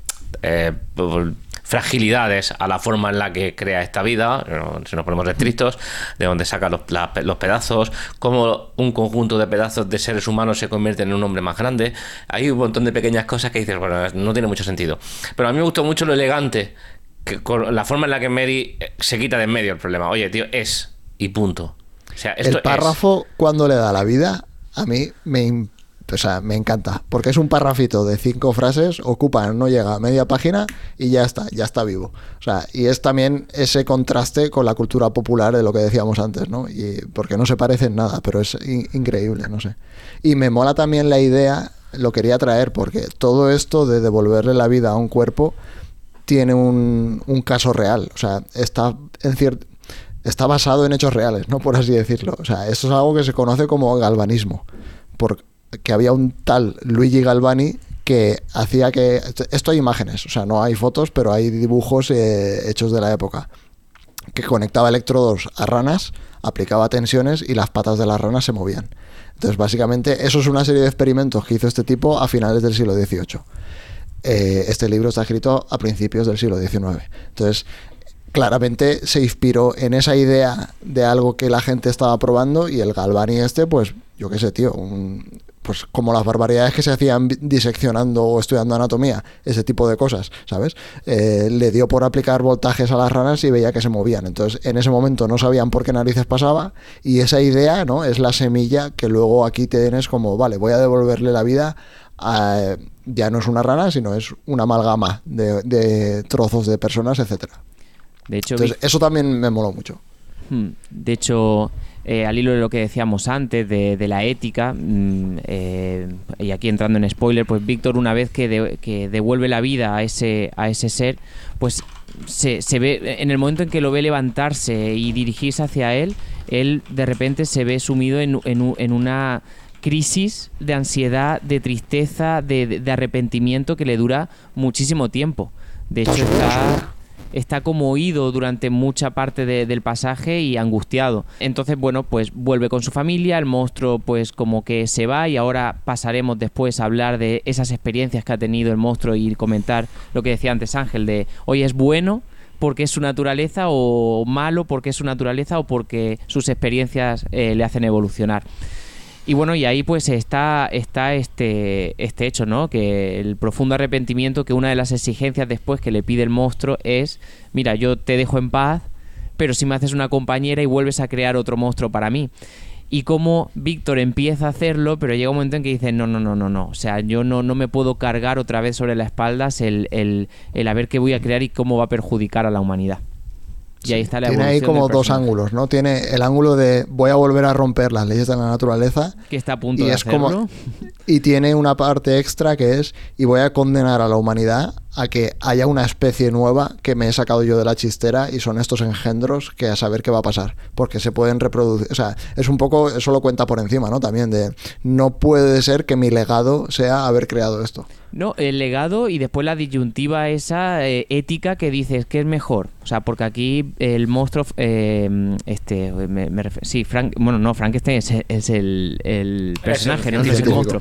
fragilidades a la forma en la que crea esta vida, si nos ponemos estrictos, de dónde saca los, los, pedazos, cómo un conjunto de pedazos de seres humanos se convierte en un hombre más grande. Hay un montón de pequeñas cosas que dices, bueno, no tiene mucho sentido. Pero a mí me gustó mucho lo elegante, que, con la forma en la que Mary eh, se quita de en medio el problema. Oye, tío, es y punto. O sea, el párrafo cuando le da la vida, a mí me o sea, me encanta, porque es un parrafito de cinco frases, ocupa, no llega a media página y ya está, ya está vivo. O sea, y es también ese contraste con la cultura popular de lo que decíamos antes, ¿no? Y porque no se parecen nada, pero es increíble, no sé. Y me mola también la idea, lo quería traer, porque todo esto de devolverle la vida a un cuerpo tiene un, un caso real, o sea, está en cierto está basado en hechos reales, ¿no? Por así decirlo. O sea, esto es algo que se conoce como galvanismo. Por, que había un tal Luigi Galvani que hacía que... Esto hay imágenes, o sea, no hay fotos, pero hay dibujos eh, hechos de la época, que conectaba electrodos a ranas, aplicaba tensiones y las patas de las ranas se movían. Entonces, básicamente, eso es una serie de experimentos que hizo este tipo a finales del siglo XVIII. Eh, este libro está escrito a principios del siglo XIX. Entonces, claramente se inspiró en esa idea de algo que la gente estaba probando y el Galvani este, pues, yo qué sé, tío, un, pues como las barbaridades que se hacían diseccionando o estudiando anatomía, ese tipo de cosas, ¿sabes? Eh, le dio por aplicar voltajes a las ranas y veía que se movían. Entonces, en ese momento no sabían por qué narices pasaba y esa idea, ¿no? Es la semilla que luego aquí tienes como, vale, voy a devolverle la vida a, ya no es una rana, sino es una amalgama de, trozos de personas, etcétera. De hecho, Entonces, eso también me moló mucho. Hmm. De hecho, eh, al hilo de lo que decíamos antes de, la ética, mm, eh, y aquí entrando en spoiler, pues Víctor una vez que, devuelve la vida a ese, a ese ser, pues se, ve, en el momento en que lo ve levantarse y dirigirse hacia él, él de repente se ve sumido en, en, una crisis de ansiedad, de tristeza, de, de, arrepentimiento que le dura muchísimo tiempo. De hecho, está está como oído durante mucha parte del pasaje y angustiado. Entonces, bueno, pues vuelve con su familia, el monstruo pues como que se va y ahora pasaremos después a hablar de esas experiencias que ha tenido el monstruo y comentar lo que decía antes Ángel de hoy es bueno porque es su naturaleza o malo porque es su naturaleza o porque sus experiencias eh, le hacen evolucionar. Y bueno, y ahí pues está, está este, este hecho, ¿no? Que el profundo arrepentimiento, que una de las exigencias después que le pide el monstruo es, mira, yo te dejo en paz, pero si me haces una compañera y vuelves a crear otro monstruo para mí. Y como Víctor empieza a hacerlo, pero llega un momento en que dice, no, no, no, no, no. O sea, yo no, no me puedo cargar otra vez sobre las espaldas el, el, el a ver qué voy a crear y cómo va a perjudicar a la humanidad. Y ahí está la Tiene ahí como dos ángulos, ¿no? Tiene el ángulo de voy a volver a romper las leyes de la naturaleza. Que está a punto de es Como, y tiene una parte extra que es y voy a condenar a la humanidad a que haya una especie nueva que me he sacado yo de la chistera y son estos engendros que a saber qué va a pasar, porque se pueden reproducir, o sea, es un poco, eso lo cuenta por encima, ¿no? También de, no puede ser que mi legado sea haber creado esto. No, el legado y después la disyuntiva esa eh, ética que dices que es mejor. O sea, porque aquí el monstruo, eh, este, me, sí, Frank, bueno, no, Frankenstein es, es el, personaje, no, es el monstruo.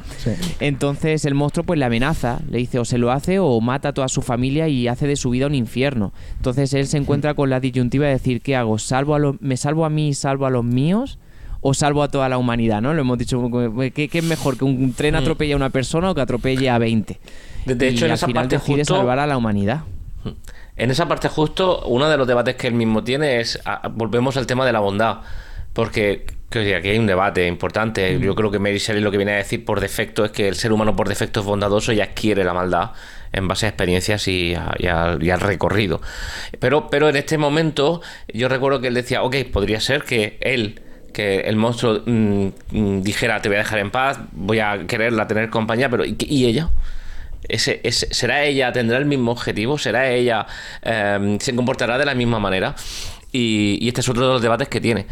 Entonces el monstruo pues le amenaza, le dice o se lo hace o mata a toda su familia y hace de su vida un infierno. Entonces él se encuentra con la disyuntiva de decir, ¿qué hago? ¿Salvo a ¿Me salvo a mí y salvo a los míos? o salvo a toda la humanidad, ¿no? Lo hemos dicho, ¿qué, es mejor que un tren mm. atropelle a una persona o que atropelle a 20? De, hecho, en esa final parte decide salvar a la humanidad. Mm. En esa parte justo, uno de los debates que él mismo tiene es, volvemos al tema de la bondad, porque Que aquí hay un debate importante. Yo creo que Mary Shelley lo que viene a decir por defecto es que el ser humano por defecto es bondadoso y adquiere la maldad en base a experiencias y, al recorrido. Pero, pero en este momento yo recuerdo que él decía, ok, podría ser que él que el monstruo mm, mm, dijera te voy a dejar en paz, voy a quererla tener compañía, pero ¿y, ella? Ese, ¿Será ella, tendrá el mismo objetivo? ¿Será ella, em, se comportará de la misma manera? Y, y este es otro de los debates que tiene.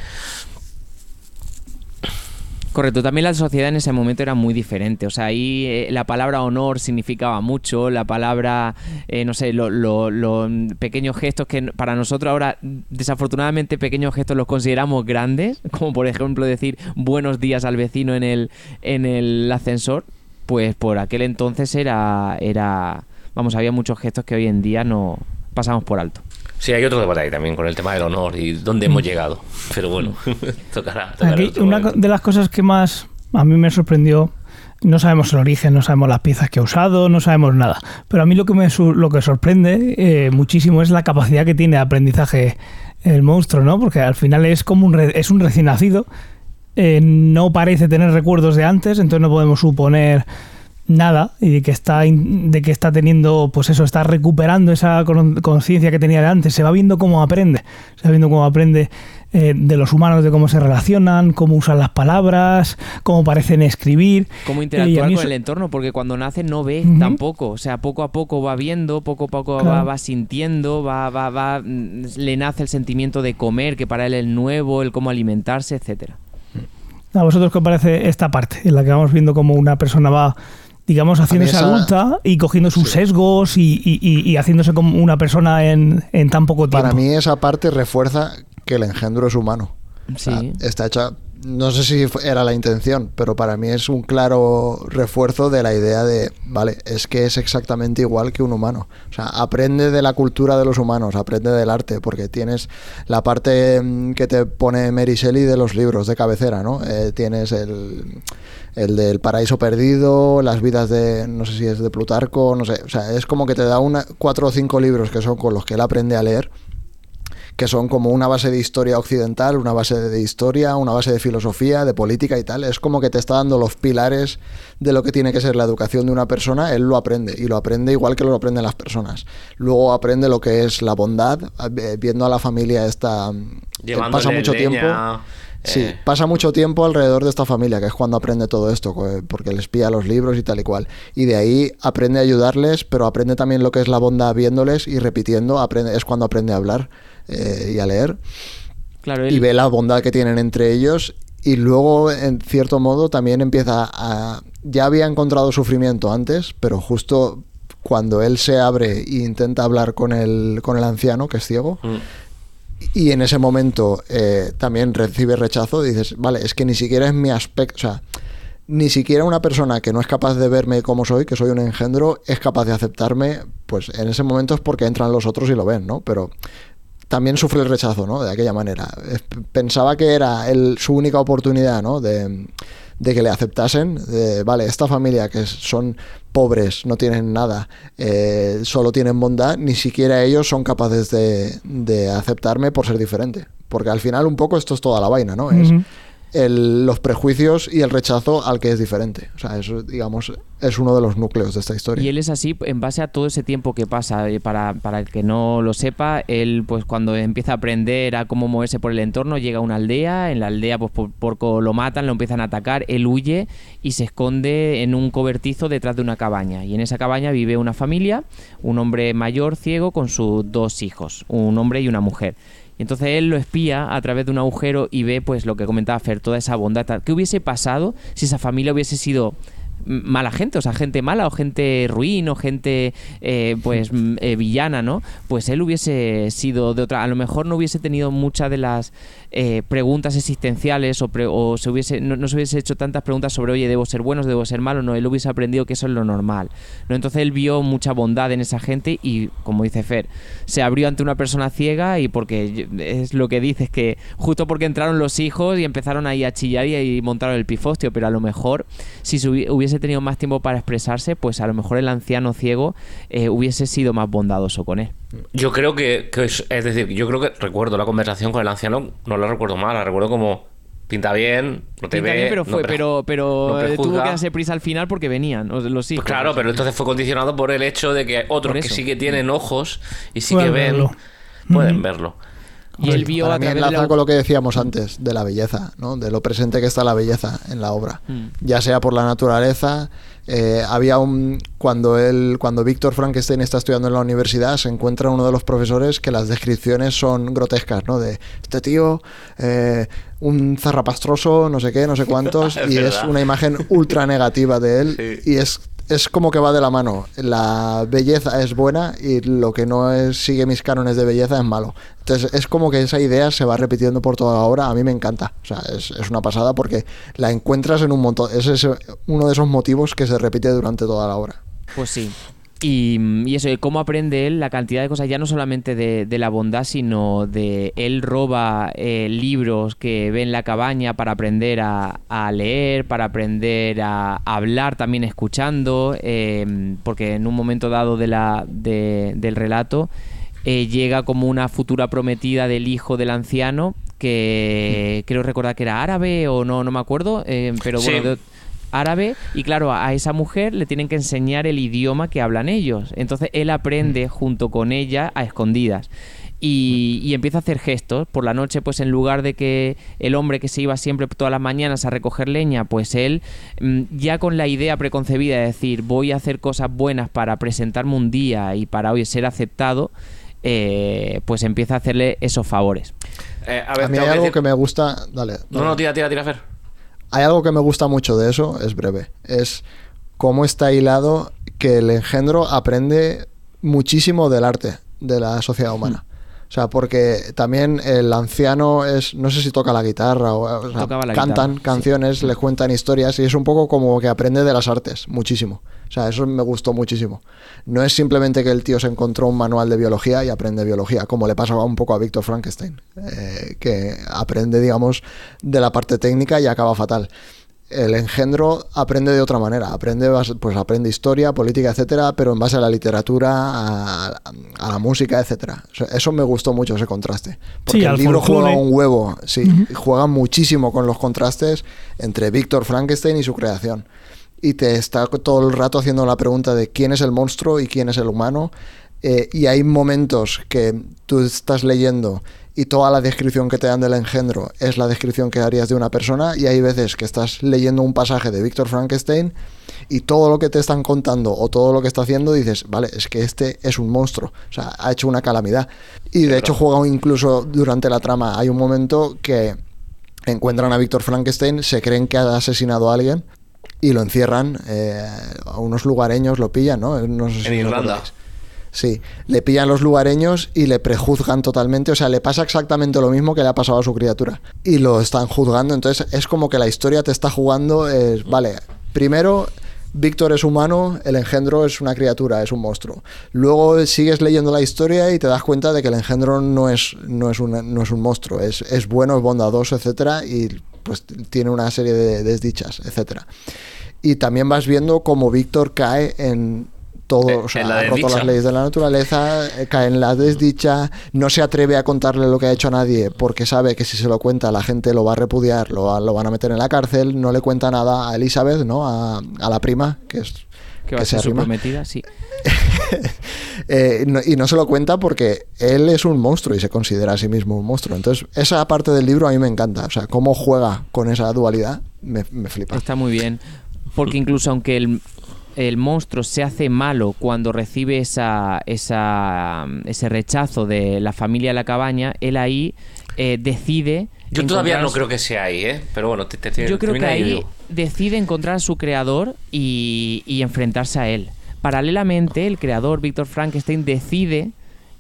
Correcto, también la sociedad en ese momento era muy diferente. O sea, ahí eh, la palabra honor significaba mucho, la palabra, eh, no sé, los pequeños gestos que para nosotros ahora, desafortunadamente, pequeños gestos los consideramos grandes, como por ejemplo decir buenos días al vecino en el, en el ascensor, pues por aquel entonces era, era, vamos, había muchos gestos que hoy en día no pasamos por alto. Sí, hay otro debate ahí también con el tema del honor y dónde hemos mm. llegado. Pero bueno, tocará. una de las cosas que más a mí me sorprendió, no sabemos el origen, no sabemos las piezas que ha usado, no sabemos nada. Pero a mí lo que me lo que sorprende eh, muchísimo es la capacidad que tiene de aprendizaje el monstruo, ¿no? Porque al final es como un, es un recién nacido. Eh, no parece tener recuerdos de antes, entonces no podemos suponer nada y de que está de que está teniendo pues eso está recuperando esa conciencia que tenía de antes. Se va viendo cómo aprende. Se va viendo cómo aprende eh, de los humanos de cómo se relacionan cómo usan las palabras cómo parecen escribir. Cómo interactuar con el entorno porque cuando nace no ve tampoco. O sea poco a poco va viendo poco a poco va, va, sintiendo va, va va le nace el sentimiento de comer que para él es nuevo el cómo alimentarse etcétera. A vosotros qué os parece esta parte en la que vamos viendo cómo una persona va digamos, haciéndose adulta y cogiendo sus sesgos y, haciéndose como una persona en, tan poco tiempo. Para mí esa parte refuerza que el engendro es humano. Sí. está hecha, no sé si era la intención, pero para mí es un claro refuerzo de la idea de, vale, es que es exactamente igual que un humano. O sea, aprende de la cultura de los humanos, aprende del arte, porque tienes la parte mm, que te pone Mary de los libros de cabecera, ¿no? Eh, tienes el el del paraíso perdido, las vidas de, no sé si es de Plutarco, no sé, o sea, es como que te da una, cuatro o cinco libros que son con los que él aprende a leer, que son como una base de historia occidental, una base de historia, una base de filosofía, de política y tal. Es como que te está dando los pilares de lo que tiene que ser la educación de una persona, él lo aprende y lo aprende igual que lo aprenden las personas. Luego aprende lo que es la bondad, eh, viendo a la familia esta... pasa mucho tiempo Sí, eh. pasa mucho tiempo alrededor de esta familia, que es cuando aprende todo esto, porque les pilla los libros y tal y cual. Y de ahí aprende a ayudarles, pero aprende también lo que es la bondad viéndoles y repitiendo, aprende, es cuando aprende a hablar eh, y a leer. Claro, Y ve la bondad que tienen entre ellos y luego, en cierto modo, también empieza a... Ya había encontrado sufrimiento antes, pero justo cuando él se abre e intenta hablar con el, con el anciano, que es ciego, mm y en ese momento eh, también recibe rechazo, dices, vale, es que ni siquiera es mi aspecto, o sea, ni siquiera una persona que no es capaz de verme como soy, que soy un engendro, es capaz de aceptarme, pues en ese momento es porque entran los otros y lo ven, ¿no? Pero también sufre el rechazo, ¿no? De aquella manera. Pensaba que era su única oportunidad, ¿no? De, de que le aceptasen, de, vale, esta familia que son pobres, no tienen nada, eh, solo tienen bondad, ni siquiera ellos son capaces de, de, aceptarme por ser diferente. Porque al final un poco esto es toda la vaina, ¿no? Es, los prejuicios y el rechazo al que es diferente. O sea, eso, digamos, es uno de los núcleos de esta historia. Y él es así en base a todo ese tiempo que pasa. Eh, para, para el que no lo sepa, él, pues cuando empieza a aprender a cómo moverse por el entorno, llega a una aldea. En la aldea, pues por, lo matan, lo empiezan a atacar. Él huye y se esconde en un cobertizo detrás de una cabaña. Y en esa cabaña vive una familia, un hombre mayor ciego con sus dos hijos, un hombre y una mujer. Y entonces él lo espía a través de un agujero y ve pues lo que comentaba Fer, toda esa bondad. ¿Qué hubiese pasado si esa familia hubiese sido mala gente, o sea, gente mala o gente ruin o gente eh, pues eh, villana, ¿no? Pues él hubiese sido de otra, a lo mejor no hubiese tenido muchas de las eh, preguntas existenciales o, se hubiese, no, se hubiese hecho tantas preguntas sobre, oye, debo ser bueno, debo ser malo, no, él hubiese aprendido que eso es lo normal, ¿no? Entonces él vio mucha bondad en esa gente y, como dice Fer, se abrió ante una persona ciega y porque es lo que dices, que justo porque entraron los hijos y empezaron ahí a chillar y, y montaron el pifostio, pero a lo mejor si se hubiese tenido más tiempo para expresarse, pues a lo mejor el anciano ciego eh, hubiese sido más bondadoso con él. Yo creo que, es, decir, yo creo que recuerdo la conversación con el anciano, no la recuerdo mal, la recuerdo como pinta bien, no te Pinta ve, bien, pero, fue, pero, pero no tuvo que darse prisa al final porque venían los hijos. Claro, o sea, pero entonces fue condicionado por el hecho de que otros que sí que tienen ojos y sí Pueden que ven, verlo. pueden verlo. Y él vio Para a mí través de enlaza la... con lo que decíamos antes de la belleza, ¿no? de lo presente que está la belleza en la obra. Mm. Ya sea por la naturaleza, eh, había un cuando él cuando Víctor Frankenstein está estudiando en la universidad se encuentra uno de los profesores que las descripciones son grotescas, ¿no? De este tío, eh, un zarrapastroso, no sé qué, no sé cuántos, Es y es una imagen ultra negativa de él Sí. y es es como que va de la mano. La belleza es buena y lo que no es, sigue mis cánones de belleza es malo. Entonces es como que esa idea se va repitiendo por toda la obra. A mí me encanta. O sea, es, es una pasada porque la encuentras en un montón. Ese es uno de esos motivos que se repite durante toda la obra. Pues sí. Y, y eso, cómo aprende él la cantidad de cosas, ya no solamente de, de la bondad, sino de él roba eh, libros que ve en la cabaña para aprender a, a leer, para aprender a hablar también escuchando, eh, porque en un momento dado de la, de- del relato eh, llega como una futura prometida del hijo del anciano que creo recordar que era árabe o no, no me acuerdo, eh, pero Sí. bueno, de- árabe y claro, a esa mujer le tienen que enseñar el idioma que hablan ellos. Entonces él aprende junto con ella a escondidas. Y, y empieza a hacer gestos. Por la noche, pues en lugar de que el hombre que se iba siempre todas las mañanas a recoger leña, pues él mm, ya con la idea preconcebida de decir voy a hacer cosas buenas para presentarme un día y para hoy ser aceptado, eh, pues empieza a hacerle esos favores. Eh, a mí hay algo decir- que me gusta. Dale. No, no, tira, tira, tira, Fer. Hay algo que me gusta mucho de eso, es breve. Es cómo está hilado que el engendro aprende muchísimo del arte de la sociedad humana. O sea, porque también el anciano es, no sé si toca la guitarra o, o sea, Tocaba la cantan guitarra, sí. canciones, le cuentan historias y es un poco como que aprende de las artes, muchísimo. O sea, eso me gustó muchísimo. No es simplemente que el tío se encontró un manual de biología y aprende biología, como le pasaba un poco a Víctor Frankenstein, eh, que aprende, digamos, de la parte técnica y acaba fatal el engendro aprende de otra manera, aprende pues aprende historia, política, etcétera, pero en base a la literatura, a, a la música, etcétera. Eso me gustó mucho ese contraste, porque Sí, el libro folclore. juega un huevo, sí, juega muchísimo con los contrastes entre Víctor Frankenstein y su creación. Y te está todo el rato haciendo la pregunta de quién es el monstruo y quién es el humano. eh, y hay momentos que tú estás leyendo y toda la descripción que te dan del engendro es la descripción que harías de una persona y hay veces que estás leyendo un pasaje de Víctor Frankenstein y todo lo que te están contando o todo lo que está haciendo dices, vale, es que este es un monstruo, o sea, ha hecho una calamidad. Y de hecho juega incluso durante la trama, hay un momento que encuentran a Víctor Frankenstein, se creen que ha asesinado a alguien y lo encierran eh, a unos lugareños, lo pillan, ¿no? No sé si En Irlanda. Sí, le pillan los lugareños y le prejuzgan totalmente, o sea, le pasa exactamente lo mismo que le ha pasado a su criatura. Y lo están juzgando, entonces es como que la historia te está jugando, es, vale, primero Víctor es humano, el engendro es una criatura, es un monstruo. Luego sigues leyendo la historia y te das cuenta de que el engendro no es, no es, un, no es un monstruo, es, es bueno, es bondadoso, etcétera, y pues tiene una serie de desdichas, etcétera. Y también vas viendo cómo Víctor cae en todo, Eh, o sea, la ha roto las leyes de la naturaleza, eh, cae en la desdicha, no se atreve a contarle lo que ha hecho a nadie porque sabe que si se lo cuenta la gente lo va a repudiar, lo, va- lo van a meter en la cárcel, no le cuenta nada a Elizabeth, ¿no? A, a la prima, que es... Que va a ser su prometida, sí. Eh, no- y no se lo cuenta porque él es un monstruo y se considera a sí mismo un monstruo. Entonces, esa parte del libro a mí me encanta. O sea, cómo juega con esa dualidad, me, me flipa. Está muy bien. Porque incluso aunque el, el monstruo se hace malo cuando recibe esa, esa, ese rechazo de la familia de la cabaña, él ahí eh, decide. Yo todavía no creo que sea ahí, ¿eh? Pero bueno, te, te- Yo creo que ahí decide encontrar a su creador y, y enfrentarse a él. Paralelamente, el creador, Víctor Frankenstein, decide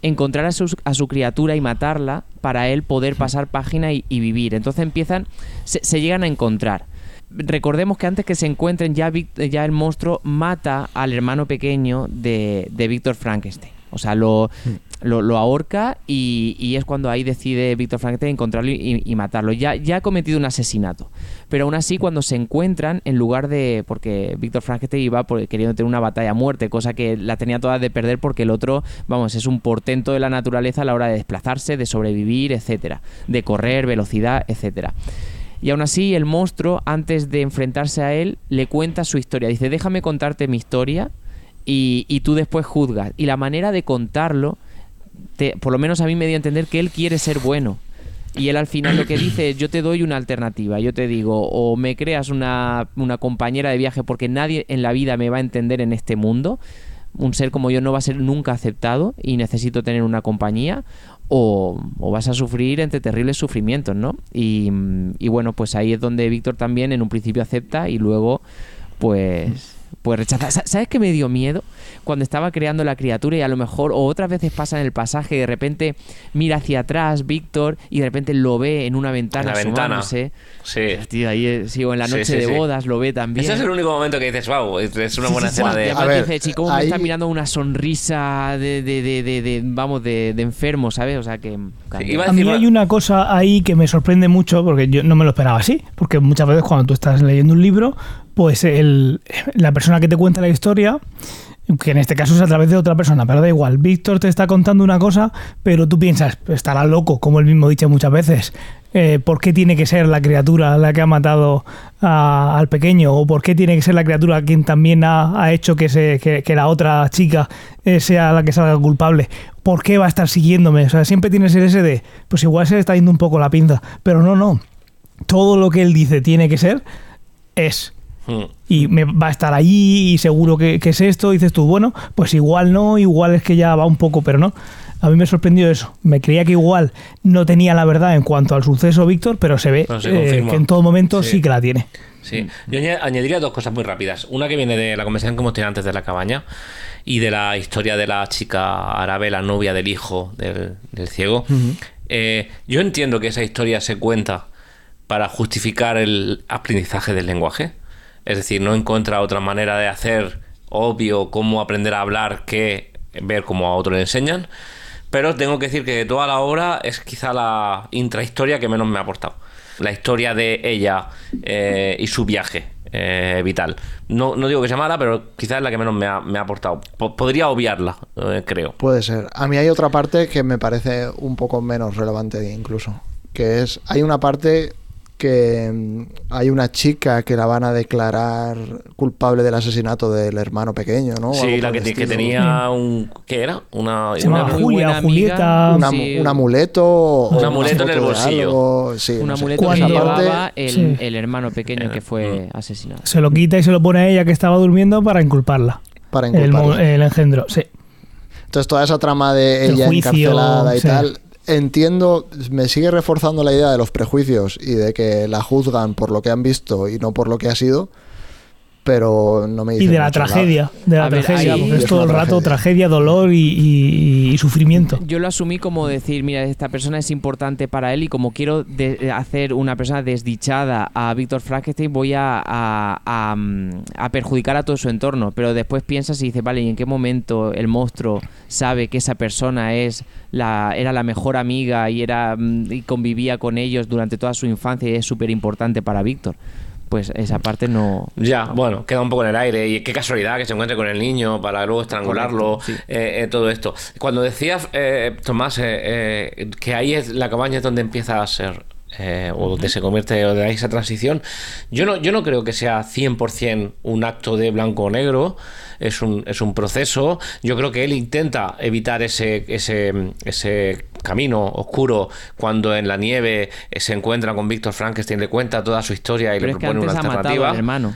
encontrar a su, a su criatura y matarla para él poder pasar página y, y vivir. Entonces empiezan, se, se llegan a encontrar. Recordemos que antes que se encuentren ya, ya el monstruo mata al hermano pequeño de, de Víctor Frankenstein. O sea, lo, lo, lo ahorca y, y es cuando ahí decide Víctor Frankenstein encontrarlo y, y matarlo. Ya, ya ha cometido un asesinato. Pero aún así, cuando se encuentran, en lugar de. Porque Víctor Frankenstein iba por- queriendo tener una batalla a muerte, cosa que la tenía toda de perder porque el otro, vamos, es un portento de la naturaleza a la hora de desplazarse, de sobrevivir, etcétera. De correr, velocidad, etcétera. Y aún así el monstruo, antes de enfrentarse a él, le cuenta su historia. Dice, déjame contarte mi historia y, y tú después juzgas. Y la manera de contarlo, te- por lo menos a mí me dio a entender que él quiere ser bueno. Y él al final lo que dice es, yo te doy una alternativa, yo te digo, o me creas una, una compañera de viaje porque nadie en la vida me va a entender en este mundo, un ser como yo no va a ser nunca aceptado y necesito tener una compañía, o, o vas a sufrir entre terribles sufrimientos, ¿no? Y, y bueno, pues ahí es donde Víctor también en un principio acepta y luego pues pues rechaza. Sa- ¿Sabes qué me dio miedo? Cuando estaba creando la criatura y a lo mejor, o otras veces pasa en el pasaje, y de repente mira hacia atrás Víctor y de repente lo ve en una ventana En la ventana. Sí. Tío, ahí es- sí, o en la noche sí, de sí. bodas lo ve también. Ese es el único momento que dices, wow, es una buena sí, sí. escena de... además A ver, dice, chico, me está mirando una sonrisa de, de, de, de- de- vamos, de, de enfermo, ¿sabes? O sea que... iba A mí hay una cosa ahí que me sorprende mucho, porque yo no me lo esperaba así, porque muchas veces cuando tú estás leyendo un libro, pues el, la persona que te cuenta la historia, que en este caso es a través de otra persona, pero da igual, Víctor te está contando una cosa, pero tú piensas, estará loco, como él mismo dicho muchas veces, eh, ¿por qué tiene que ser la criatura la que ha matado al pequeño? ¿O por qué tiene que ser la criatura quien también ha, ha hecho que, se, que, la otra chica eh, sea la que salga culpable? ¿Por qué va a estar siguiéndome? O sea, siempre tienes el ese de, pues igual se le está yendo un poco la pinza, pero no, no. Todo lo que él dice tiene que ser, es. Y me va a estar allí y seguro que, que es esto. Dices tú, bueno, pues igual no, igual es que ya va un poco, pero no. A mí me sorprendió eso. Me creía que igual no tenía la verdad en cuanto al suceso, Víctor, pero se ve Pero se eh, que en todo momento sí. Sí. que la tiene. Sí, yo añadiría dos cosas muy rápidas. Una que viene de la conversación que hemos tenido antes de la cabaña y de la historia de la chica árabe, la novia del hijo del, del ciego. Eh, yo entiendo que esa historia se cuenta para justificar el aprendizaje del lenguaje. Es decir, no encuentra otra manera de hacer obvio cómo aprender a hablar que ver cómo a otro le enseñan. Pero tengo que decir que de toda la obra es quizá la intrahistoria que menos me ha aportado. La historia de ella eh, y su viaje eh, vital. No, no digo que sea mala, pero quizás es la que menos me ha, me ha aportado. Po- podría obviarla, eh, creo. Puede ser. A mí hay otra parte que me parece un poco menos relevante incluso. Que es, hay una parte que mm, hay una chica que la van a declarar culpable del asesinato del hermano pequeño, ¿no? Sí, la que, tenía un... ¿Qué era? Una... Se una- muy Julia, buena Julieta. amiga. Una- Sí. un amuleto o Un una amuleto en el bolsillo. sí, un no amuleto que llevaba el, Sí. el hermano pequeño que Eh, fue asesinado. Se lo quita y se lo pone a ella que estaba durmiendo para inculparla. para inculparla. el engendro, sí. Entonces toda esa trama de El ella juicio, encarcelada y sí. tal, entiendo, me sigue reforzando la idea de los prejuicios y de que la juzgan por lo que han visto y no por lo que ha sido, pero no me Y dice de la nada. tragedia, de la A ver, tragedia, ahí- porque es todo el rato tragedia. tragedia, dolor y, y- y sufrimiento. Yo lo asumí como decir, mira, esta persona es importante para él y como quiero de- hacer una persona desdichada a Víctor Frankenstein, voy a, a- a, mm, a perjudicar a todo su entorno. Pero después piensas y dices, vale, ¿y en qué momento el monstruo sabe que esa persona es la, era la mejor amiga y, era, mm, y convivía con ellos durante toda su infancia y es súper importante para Víctor? Pues esa parte no... Ya, bueno, queda un poco en el aire. Y qué casualidad que se encuentre con el niño para luego estrangularlo, sí. eh, eh, todo esto. Cuando decías, eh, Tomás, eh, eh, que ahí es la cabaña es donde empieza a ser, eh, o donde se convierte, o de ahí esa transición, yo no, yo no creo que sea 100% un acto de blanco o negro, es un, es un proceso. Yo creo que él intenta evitar ese, ese, ese camino oscuro cuando en la nieve eh, se encuentra con Víctor Frankenstein, le cuenta toda su historia y Pero le es que propone antes una ha matado alternativa. al hermano.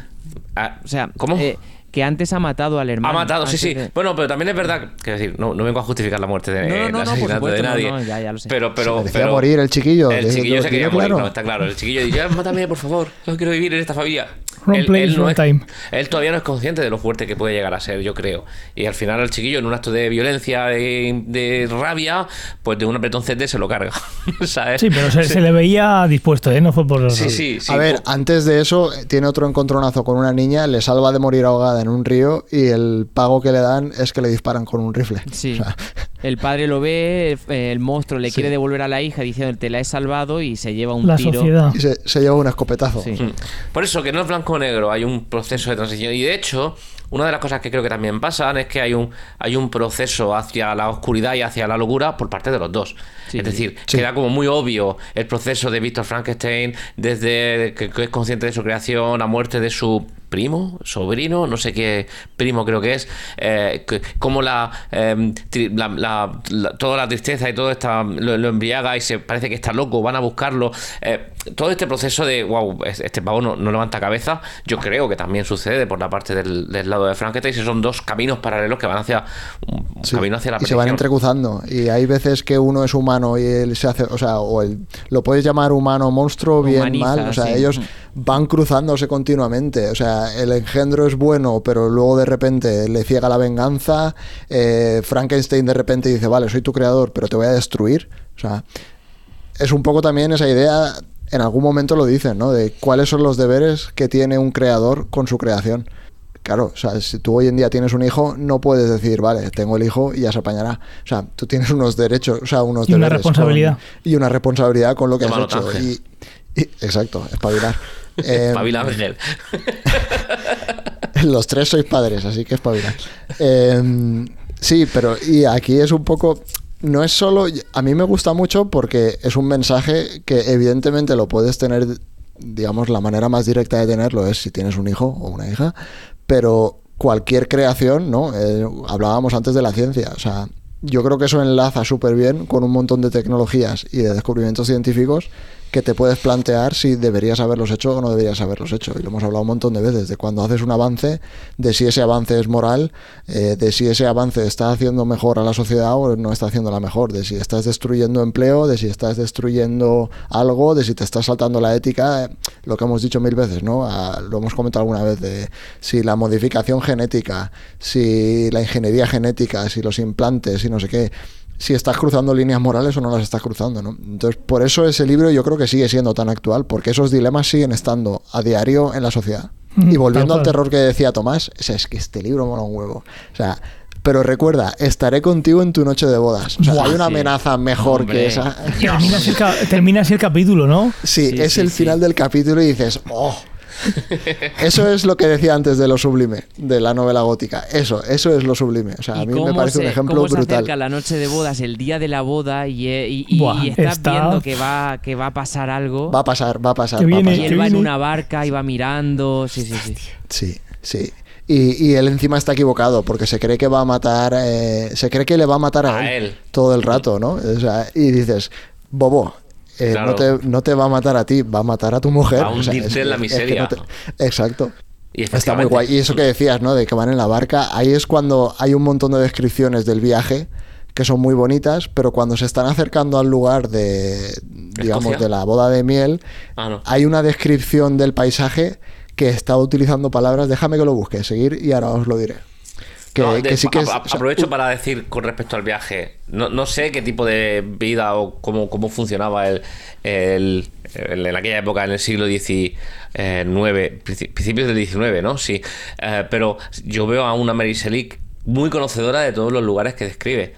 Ah, O sea, ¿Cómo? eh, que antes ha matado al ha hermano. matado, sí, sí. de- Bueno, pero también es verdad, que decir, no, no vengo a justificar la muerte de, No, no, el asesinato supuesto, de nadie. no, ya, ya lo sé. Pero, pero, Se pero morir el chiquillo. el chiquillo lo se quería morir, claro. no, está claro. El chiquillo dice, "Ya, mátame, por favor, no quiero vivir en esta familia. Wrong place, no es- time. él todavía no es consciente de lo fuerte que puede llegar a ser, yo creo. Y al final el chiquillo, en un acto de violencia, de, de rabia, pues de un apretón CD se lo carga. ¿sabes? Sí, pero se, se le veía dispuesto, ¿eh? No fue por... Sí, sí, sí. a ver, antes de eso, eh, tiene otro encontronazo con una niña, le salva de morir ahogada en un río y el pago que le dan es que le disparan con un rifle. Sí. O sea, El padre lo ve, el, el monstruo le Sí. quiere devolver a la hija diciendo te la he salvado y se lleva un La tiro. sociedad. y se, se lleva un escopetazo. Sí. Mm. Por eso que no es blanco o negro, hay un proceso de transición. Y de hecho, una de las cosas que creo que también pasan es que hay un, hay un proceso hacia la oscuridad y hacia la locura por parte de los dos. Sí, es sí. decir, queda como muy obvio el proceso de Víctor Frankenstein desde que, es consciente de su creación, la muerte de su primo, sobrino, no sé qué primo creo que es, eh, que- cómo la, eh, tri- la- la- la- toda la tristeza y todo esta, lo, lo embriaga y se parece que está loco, van a buscarlo. eh, todo este proceso de, wow, este pavo no, no levanta cabeza, yo creo que también sucede por la parte del, del lado de Frankenstein, y son dos caminos paralelos que van hacia un, un Sí, camino hacia la y se van entrecruzando. Y hay veces que uno es humano y él se hace, o sea, o el, lo puedes llamar humano monstruo, bien Humaniza, mal. O sea, sí. ellos van cruzándose continuamente. O sea, el engendro es bueno, pero luego de repente le ciega la venganza. Eh, Frankenstein de repente dice, vale, soy tu creador, pero te voy a destruir. O sea, es un poco también esa idea, en algún momento lo dicen, ¿no? De cuáles son los deberes que tiene un creador con su creación. Claro, o sea, si tú hoy en día tienes un hijo, no puedes decir, vale, tengo el hijo y ya se apañará. O sea, tú tienes unos derechos, o sea, unos Y una con- responsabilidad. y una responsabilidad con lo que has hecho. Y- exacto, espabilar. Eh, Espabila, Ángel. los tres sois padres, así que espabilad. Eh, sí, pero y aquí es un poco. No es solo. A mí me gusta mucho porque es un mensaje que evidentemente lo puedes tener. Digamos, la manera más directa de tenerlo es si tienes un hijo o una hija. Pero cualquier creación, ¿no? Eh, hablábamos antes de la ciencia. O sea, yo creo que eso enlaza súper bien con un montón de tecnologías y de descubrimientos científicos que te puedes plantear si deberías haberlos hecho o no deberías haberlos hecho. Y lo hemos hablado un montón de veces, de cuando haces un avance, de si ese avance es moral, eh, de si ese avance está haciendo mejor a la sociedad o no está haciéndola mejor, de si estás destruyendo empleo, de si estás destruyendo algo, de si te estás saltando la ética, eh, lo que hemos dicho mil veces, ¿no? Ah, lo hemos comentado alguna vez, de si la modificación genética, si la ingeniería genética, si los implantes, si no sé qué, si estás cruzando líneas morales o no las estás cruzando, ¿no? Entonces, por eso ese libro yo creo que sigue siendo tan actual, porque esos dilemas siguen estando a diario en la sociedad. Mm, Y volviendo al terror que decía Tomás, o sea, es que este libro mola un huevo. O sea, pero recuerda, estaré contigo en tu noche de bodas. O sea, Buah, hay una sí. amenaza mejor Hombre. que esa. Termina así el, ca- termina así el capítulo, ¿no? Sí, Sí, es sí, el sí. final del capítulo y dices, ¡oh! Eso es lo que decía antes de lo sublime, de la novela gótica. Eso, eso es lo sublime. O sea, a ¿Y mí me parece un ejemplo cómo se brutal. acerca la noche de bodas, el día de la boda, y, eh, y- y- Buah, y estás está- viendo que va, que va a pasar algo? Va a pasar, va a pasar. Va a viene- y pasar. él va en una barca y va mirando. Sí, sí, sí. Sí, sí. Y, y él encima está equivocado porque se cree que va a matar, eh, se cree que le va a matar a, A él, él. todo el rato, ¿no? O sea, y dices, Bobo, eh, Claro. no, te, no te va a matar a ti, va a matar a tu mujer. Va a O sea, hundirte en la que miseria. no te- Exacto. Y Está muy guay. Y eso que decías, ¿no? De que van en la barca, ahí es cuando hay un montón de descripciones del viaje que son muy bonitas, pero cuando se están acercando al lugar de, digamos, ¿Escocia? de la boda de miel, Ah, no. hay una descripción del paisaje que está utilizando palabras, déjame que lo busque, seguir y ahora os lo diré. Que, No, de- que sí que es- a- a- o sea, aprovecho para decir con respecto al viaje. No, no sé qué tipo de vida o cómo, cómo funcionaba el, el- el- en aquella época, en el siglo XIX, princi- principios del XIX, ¿no? Sí. Eh, pero yo veo a una Mary Selick muy conocedora de todos los lugares que describe.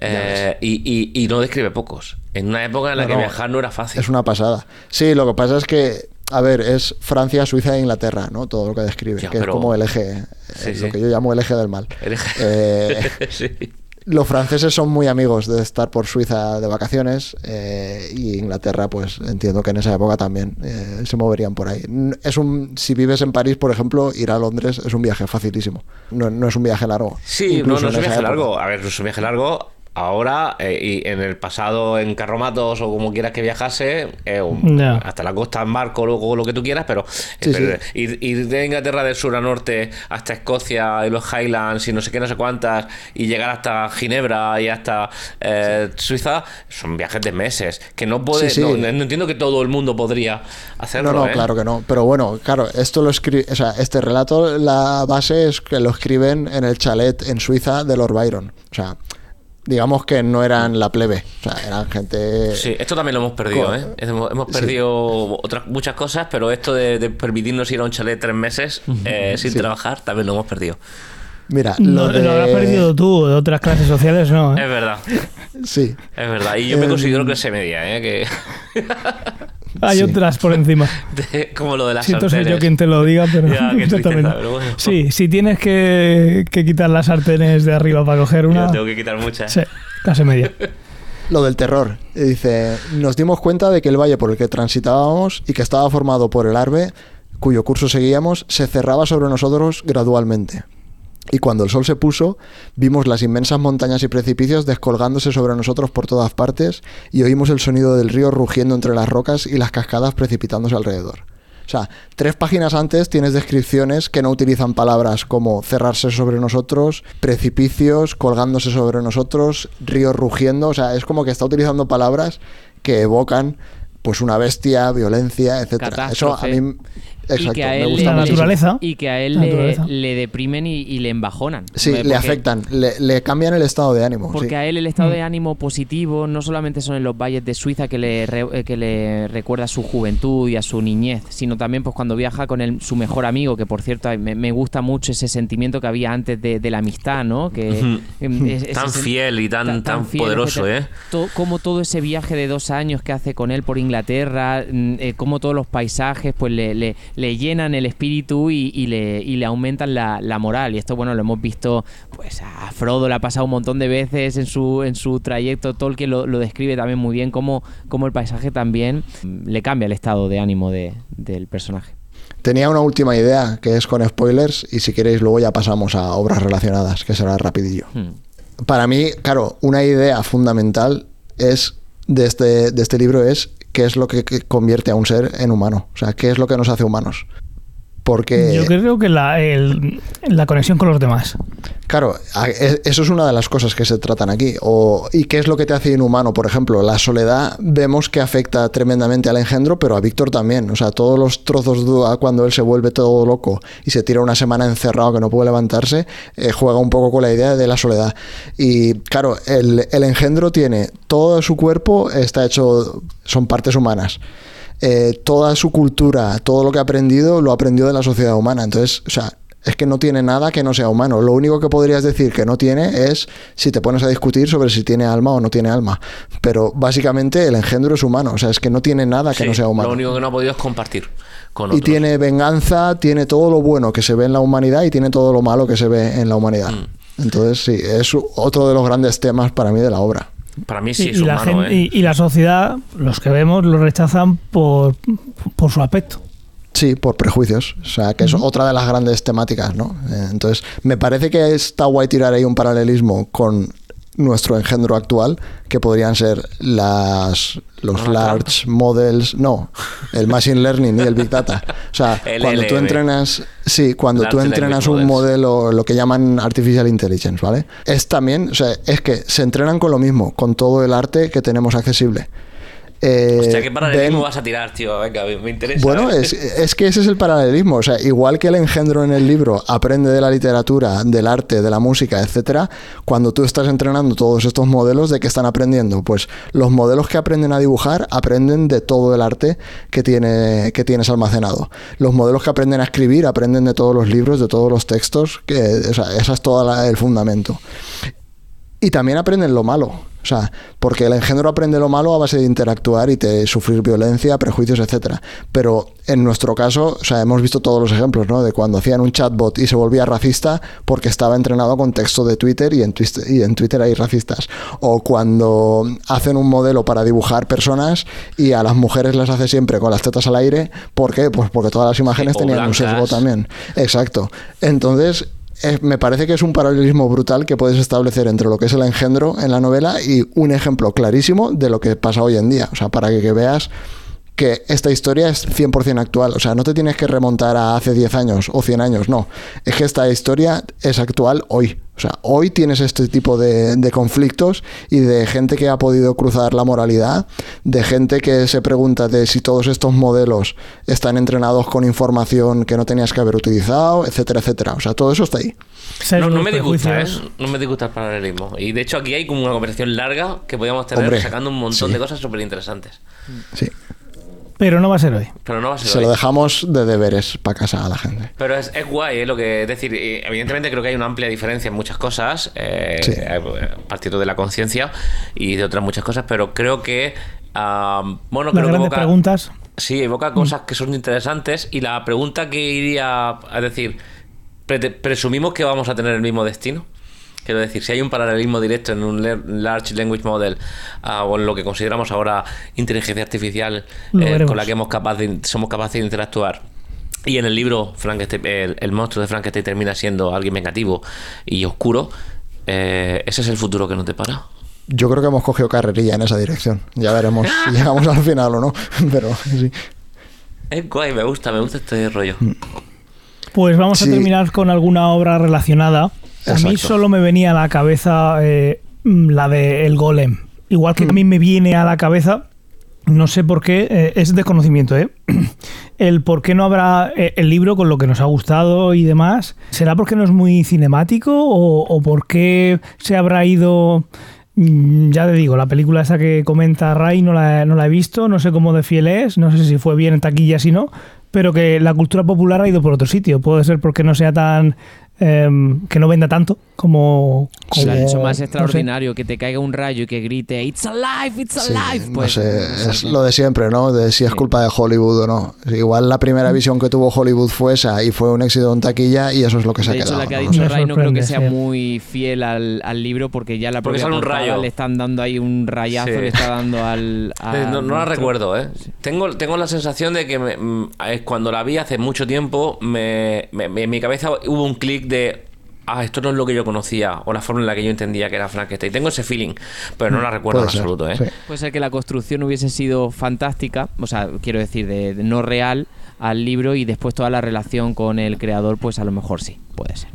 Eh, y, y- y no describe pocos. En una época en la No, que viajar no era fácil. Es una pasada. Sí, lo que pasa es que, a ver, es Francia, Suiza e Inglaterra, ¿no? Todo lo que describe, Ya, que pero- es como el eje, Sí, eh, sí. lo que yo llamo el eje del mal. El eje- Eh, Sí. los franceses son muy amigos de estar por Suiza de vacaciones eh, y Inglaterra, pues entiendo que en esa época también eh, se moverían por ahí. Es un, si vives en París, por ejemplo, ir a Londres es un viaje facilísimo. No, no es un viaje largo. Sí, no, Incluso no es un viaje largo. A ver, no es un viaje largo ahora eh, y en el pasado en carromatos o como quieras que viajase, eh, hasta la costa en barco, luego lo que tú quieras, pero, Sí, pero sí. Ir, ir de Inglaterra del sur a norte hasta Escocia y los Highlands y no sé qué, no sé cuántas, y llegar hasta Ginebra y hasta eh, Suiza, son viajes de meses. Que no puede, no, no entiendo que todo el mundo podría hacerlo. No, no, ¿eh? claro que no. Pero bueno, claro, esto lo escribe, o sea, este relato, la base es que lo escriben en el chalet en Suiza de Lord Byron. O sea, digamos que no eran la plebe, o sea, eran gente... Sí, esto también lo hemos perdido, ¿eh? Hemos, hemos Sí. perdido otras muchas cosas, pero esto de, de permitirnos ir a un chalet tres meses eh, sin Sí. trabajar también lo hemos perdido. Mira, No, lo de... lo habrás perdido tú, de otras clases sociales no. ¿eh? Es verdad, Sí. es verdad. Y yo me Em, considero clase media, ¿eh? Que... Hay Sí. otras por encima. De- como lo de las Siento ser yo sartenes. quien te lo diga, pero Ya, qué exactamente. tristeza, pero bueno. Sí, si tienes que, que quitar las sartenes de arriba para coger Yo una, tengo que quitar muchas. sí, clase media. Lo del terror. Eh, Dice, nos dimos cuenta de que el valle por el que transitábamos y que estaba formado por el Arbe, cuyo curso seguíamos, se cerraba sobre nosotros gradualmente. Y cuando el sol se puso, vimos las inmensas montañas y precipicios descolgándose sobre nosotros por todas partes y oímos el sonido del río rugiendo entre las rocas y las cascadas precipitándose alrededor. O sea, tres páginas antes tienes descripciones que no utilizan palabras como cerrarse sobre nosotros, precipicios, colgándose sobre nosotros, ríos rugiendo. O sea, es como que está utilizando palabras que evocan pues una bestia, violencia, etcétera. Eso a mí exacto, que a me él gusta La le- muchísimo. naturaleza. Y que a él le, deprimen y, y le embajonan. Sí, Porque- le afectan, le, le cambian el estado de ánimo. Porque sí. a él el estado Mm. de ánimo positivo no solamente son en los valles de Suiza que le, re- eh, que le recuerda a su juventud y a su niñez, sino también pues cuando viaja con el- su mejor amigo, que por cierto me, me gusta mucho ese sentimiento que había antes de, de la amistad, ¿no? Que, em, es- Tan fiel y tan, tan, fiel, poderoso, etcétera. ¿eh? To- como todo ese viaje de dos años que hace con él por Inglaterra, mm, eh, como todos los paisajes pues le, le- le llenan el espíritu y, y le, y le aumentan la, la moral. Y esto, bueno, lo hemos visto, pues a Frodo le ha pasado un montón de veces en su, en su trayecto. Tolkien lo, lo describe también muy bien, como, como el paisaje también mm, le cambia el estado de ánimo de- del personaje. Tenía una última idea que es con spoilers y si queréis luego ya pasamos a obras relacionadas, que será rapidillo. Mm. Para mí, claro, una idea fundamental es de este, de este libro es qué es lo que, convierte a un ser en humano. O sea, qué es lo que nos hace humanos. Porque, Yo creo que la, el- la conexión con los demás. claro, e- eso es una de las cosas que se tratan aquí. O, ¿Y qué es lo que te hace inhumano? Por ejemplo, la soledad vemos que afecta tremendamente al engendro, pero a Víctor también. O sea, todos los trozos de duda cuando él se vuelve todo loco y se tira una semana encerrado que no puede levantarse, eh, juega un poco con la idea de la soledad. Y claro, el, el engendro tiene todo su cuerpo, está hecho, son partes humanas. Eh, toda su cultura, todo lo que ha aprendido, lo ha aprendido de la sociedad humana. Entonces, o sea, es que no tiene nada que no sea humano. Lo único que podrías decir que no tiene es si te pones a discutir sobre si tiene alma o no tiene alma. Pero básicamente el engendro es humano. O sea, es que no tiene nada que Sí, no sea humano. Lo único que no ha podido es compartir con Y tiene venganza, tiene todo lo bueno que se ve en la humanidad y tiene todo lo malo que se ve en la humanidad. Mm. Entonces, sí, es otro de los grandes temas para mí de la obra. Para mí sí y, es y la humano, ¿eh? y- y la sociedad, los que vemos, lo rechazan por, por su aspecto. Sí, por prejuicios. O sea, que es otra de las grandes temáticas, ¿no? Eh, Entonces, me parece que está guay tirar ahí un paralelismo con nuestro engendro actual, que podrían ser las los large models, no, el machine learning y el big data. O sea, cuando tú entrenas, sí, cuando tú Large entrenas language un models. modelo, lo que llaman artificial intelligence, ¿vale? Es también, o sea, es que se entrenan con lo mismo, con todo el arte que tenemos accesible. Eh, Hostia, ¿qué paralelismo vas a tirar, tío? Venga, me me interesa. bueno, ¿eh? es, es que ese es el paralelismo. O sea, igual que el engendro en el libro aprende de la literatura, del arte, de la música, etcétera, cuando tú estás entrenando todos estos modelos, ¿de qué están aprendiendo? Pues los modelos que aprenden a dibujar aprenden de todo el arte que, tiene, que tienes almacenado. Los modelos que aprenden a escribir aprenden de todos los libros, de todos los textos, que, o sea, ese es todo el fundamento. Y también aprenden lo malo. O sea, porque el engendro aprende lo malo a base de interactuar y de sufrir violencia, prejuicios, etcétera. Pero en nuestro caso, o sea, hemos visto todos los ejemplos, ¿no? De cuando hacían un chatbot y se volvía racista porque estaba entrenado con texto de Twitter y en, Twister, y en Twitter hay racistas. O cuando hacen un modelo para dibujar personas y a las mujeres las hace siempre con las tetas al aire. ¿Por qué? Pues porque todas las imágenes o tenían un sesgo también. Exacto. Entonces, me parece que es un paralelismo brutal que puedes establecer entre lo que es el engendro en la novela y un ejemplo clarísimo de lo que pasa hoy en día. O sea, para que veas que esta historia es 100% actual. O sea, no te tienes que remontar a hace 10 años o 100 años, no. Es que esta historia es actual hoy. O sea, hoy tienes este tipo de, de conflictos y de gente que ha podido cruzar la moralidad, de gente que se pregunta de si todos estos modelos están entrenados con información que no tenías que haber utilizado, etcétera, etcétera. O sea, todo eso está ahí. No, no me disgusta, ¿eh? No me disgusta el paralelismo. Y de hecho aquí hay como una conversación larga que podríamos tener Hombre, sacando un montón sí. de cosas súper interesantes. Sí. Pero no va a ser hoy. Pero no va a ser Se hoy. lo dejamos de deberes para casa a la gente. Pero es, es guay, ¿eh? Lo que, es decir, evidentemente creo que hay una amplia diferencia en muchas cosas, eh, Sí. eh, partiendo de la conciencia y de otras muchas cosas, pero creo que, ah, bueno, Las creo que evoca- preguntas. Sí, evoca cosas que son interesantes y la pregunta que iría a decir, pre- presumimos que vamos a tener el mismo destino. Quiero decir, si hay un paralelismo directo en un Large Language Model ah, o en lo que consideramos ahora inteligencia artificial eh, con la que hemos capaz de- somos capaces de interactuar. Y en el libro, Frankenstein, el, el monstruo de Frankenstein termina siendo alguien vengativo y oscuro. eh, ese es el futuro que nos depara. Yo creo que hemos cogido carrerilla en esa dirección. Ya veremos si llegamos al final o no. Pero sí. Es guay, me gusta, me gusta este rollo. Pues vamos Sí. a terminar con alguna obra relacionada. A mí solo me venía a la cabeza eh, mm, la de El Golem. Igual que a mí me viene a la cabeza, no sé por qué, eh, es de conocimiento, ¿eh? El por qué no habrá eh, el libro con lo que nos ha gustado y demás. ¿Será porque no es muy cinemático o, o por qué se habrá ido... mm, Ya te digo, la película esa que comenta Ray no la, no la he visto, no sé cómo de fiel es, no sé si fue bien en taquilla, si no, pero que la cultura popular ha ido por otro sitio. Puede ser porque no sea tan. Em, que no venda tanto como. Como Lo ha hecho no más sé. extraordinario que te caiga un rayo y que grite It's alive, it's Sí, alive. no Pues, sé, no es lo de siempre, ¿no? De si es culpa de Hollywood o no. Igual la primera visión que tuvo Hollywood fue esa y fue un éxito en taquilla y eso es lo que se de ha hecho, quedado. la que ha ¿no? dicho Me Ray no creo que sea sí. muy fiel al, al libro porque ya la Porque sale un rayo. le están dando ahí un rayazo, Sí. le está dando al... Eh, al No, no la recuerdo, ¿eh? Tengo, tengo la sensación de que me- mm, cuando la vi hace mucho tiempo, me, me- me- en mi cabeza hubo un clic de. Ah, esto no es lo que yo conocía, o la forma en la que yo entendía que era Frankenstein. Tengo ese feeling, pero no la recuerdo en ser, absoluto, ¿eh? sí. Puede ser que la construcción hubiese sido fantástica, o sea, quiero decir, de, de no real al libro y después toda la relación con el creador, pues a lo mejor sí, puede ser.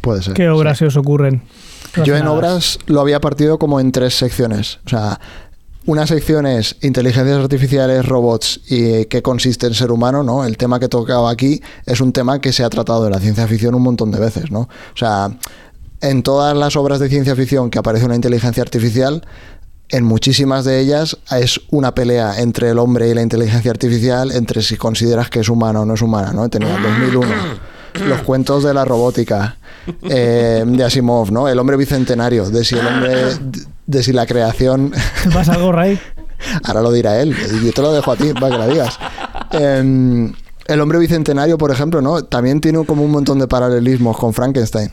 Puede ser. ¿Qué obras sí. se os ocurren? Yo en obras lo había partido como en tres secciones. O sea, una sección es inteligencias artificiales, robots y qué consiste en ser humano, ¿no? El tema que tocaba aquí es un tema que se ha tratado en la ciencia ficción un montón de veces, ¿no? O sea, en todas las obras de ciencia ficción que aparece una inteligencia artificial, en muchísimas de ellas es una pelea entre el hombre y la inteligencia artificial, entre si consideras que es humana o no es humana, ¿no? Tenía 2001, los cuentos de la robótica, eh, de Asimov, ¿no? El hombre bicentenario, de si el hombre, de si la creación, ¿Te pasa algo, Ray? ahora lo dirá él, yo te lo dejo a ti para que la digas. Em, el hombre bicentenario, por ejemplo, ¿no? También tiene como un montón de paralelismos con Frankenstein.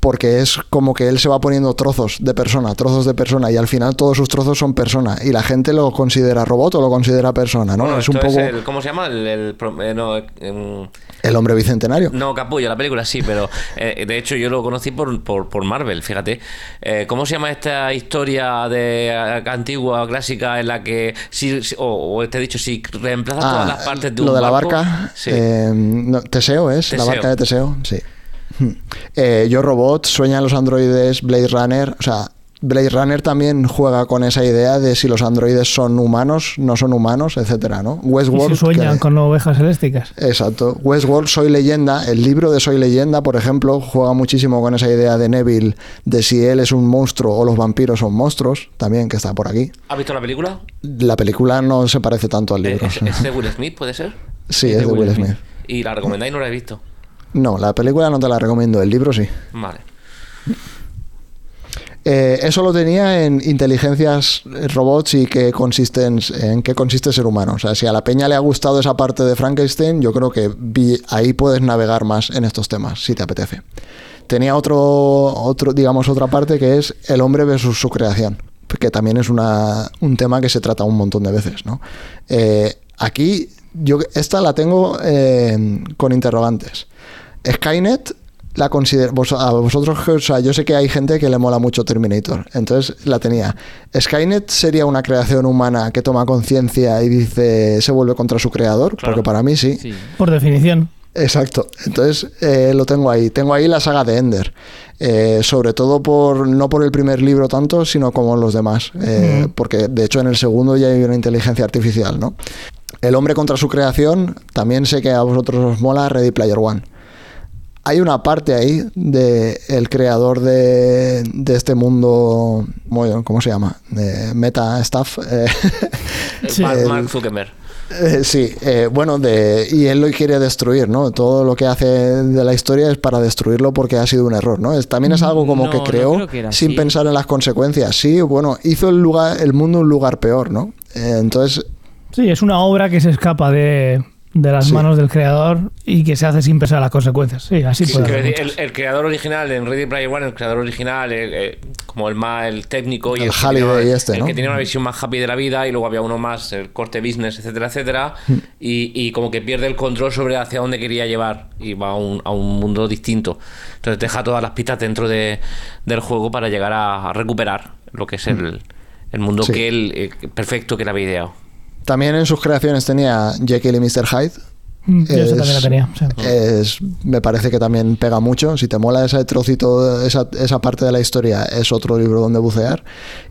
Porque es como que él se va poniendo trozos de persona, trozos de persona, y al final todos sus trozos son persona. Y la gente lo considera robot o lo considera persona, ¿no? Bueno, es un poco el- ¿Cómo se llama? El, el eh, no, em, el hombre bicentenario. no, Capullo, la película sí, pero eh, de hecho yo lo conocí por, por, por Marvel, fíjate. Eh, ¿Cómo se llama esta historia de eh, antigua, clásica, en la que, si, si- o, o te he dicho, si reemplazas todas las partes de un Ah, lo de la barca, Sí. eh, no, Teseo es, la barca de Teseo, sí. Hmm. Eh, Yo Robot, Sueñan los androides, Blade Runner, o sea, Blade Runner también juega con esa idea de si los androides son humanos, no son humanos, etcétera, ¿no? Y Westworld. se sueñan que- con ovejas elásticas. Exacto. Westworld, Soy Leyenda, el libro de Soy Leyenda, por ejemplo, juega muchísimo con esa idea de Neville, de si él es un monstruo o los vampiros son monstruos, también que está por aquí. ¿Has visto la película? La película no se parece tanto al libro. ¿Es, es de Will Smith, puede ser? sí, es de Will Smith. ¿Y la recomendáis? No la he visto. No, la película no te la recomiendo, el libro sí. Vale. Eh, eso lo tenía en inteligencias eh, robots y qué consisten, en qué consiste ser humano. O sea, si a la peña le ha gustado esa parte de Frankenstein, yo creo que vi- ahí puedes navegar más en estos temas, si te apetece. Tenía otro, otro, digamos, otra parte que es el hombre versus su creación, que también es una, un tema que se trata un montón de veces, ¿no? Eh, aquí, yo esta la tengo eh, con interrogantes. Skynet la consider vos- a vosotros, o sea, yo sé que hay gente que le mola mucho Terminator, entonces la tenía. Skynet sería una creación humana que toma conciencia y dice se vuelve contra su creador, Claro. porque para mí sí. Sí. Por definición. Exacto. Entonces eh, lo tengo ahí. Tengo ahí la saga de Ender. Eh, sobre todo por no por el primer libro tanto, sino como los demás. Eh. Porque de hecho en el segundo ya hay una inteligencia artificial, ¿no? El hombre contra su creación, también sé que a vosotros os mola Ready Player One. Hay una parte ahí de el creador de, de este mundo, bueno, ¿cómo se llama? De Meta Stuff. eh, Sí. Mark, El- Mark Zuckerberg. eh, sí, eh, bueno, de, y él lo quiere destruir, ¿no? Todo lo que hace de la historia es para destruirlo porque ha sido un error, ¿no? Es, también es algo como No, que creó que sin así. pensar en las consecuencias. Sí, bueno, hizo el lugar, el mundo un lugar peor, ¿no? Eh, entonces, Sí, es una obra que se escapa de, de las Sí. manos del creador y que se hace sin pensar las consecuencias. Sí, así Sí, puede el, el creador original en Ready Player One, el creador original, eh, como el más el técnico y El que este, el ¿no? que tenía una visión más happy de la vida y luego había uno más el corte business, etcétera, etcétera, Hmm. y, y como que pierde el control sobre hacia dónde quería llevar y va a un, a un mundo distinto. Entonces deja todas las pistas dentro de, del juego para llegar a, a recuperar lo que es el, el mundo. Sí. que él eh, perfecto que le había ideado. También en sus creaciones tenía Jekyll y Mr. Hyde. Mm, Yo es- también la tenía. sí. Es, me parece que también pega mucho. Si te mola ese trocito, esa, esa parte de la historia, es otro libro donde bucear.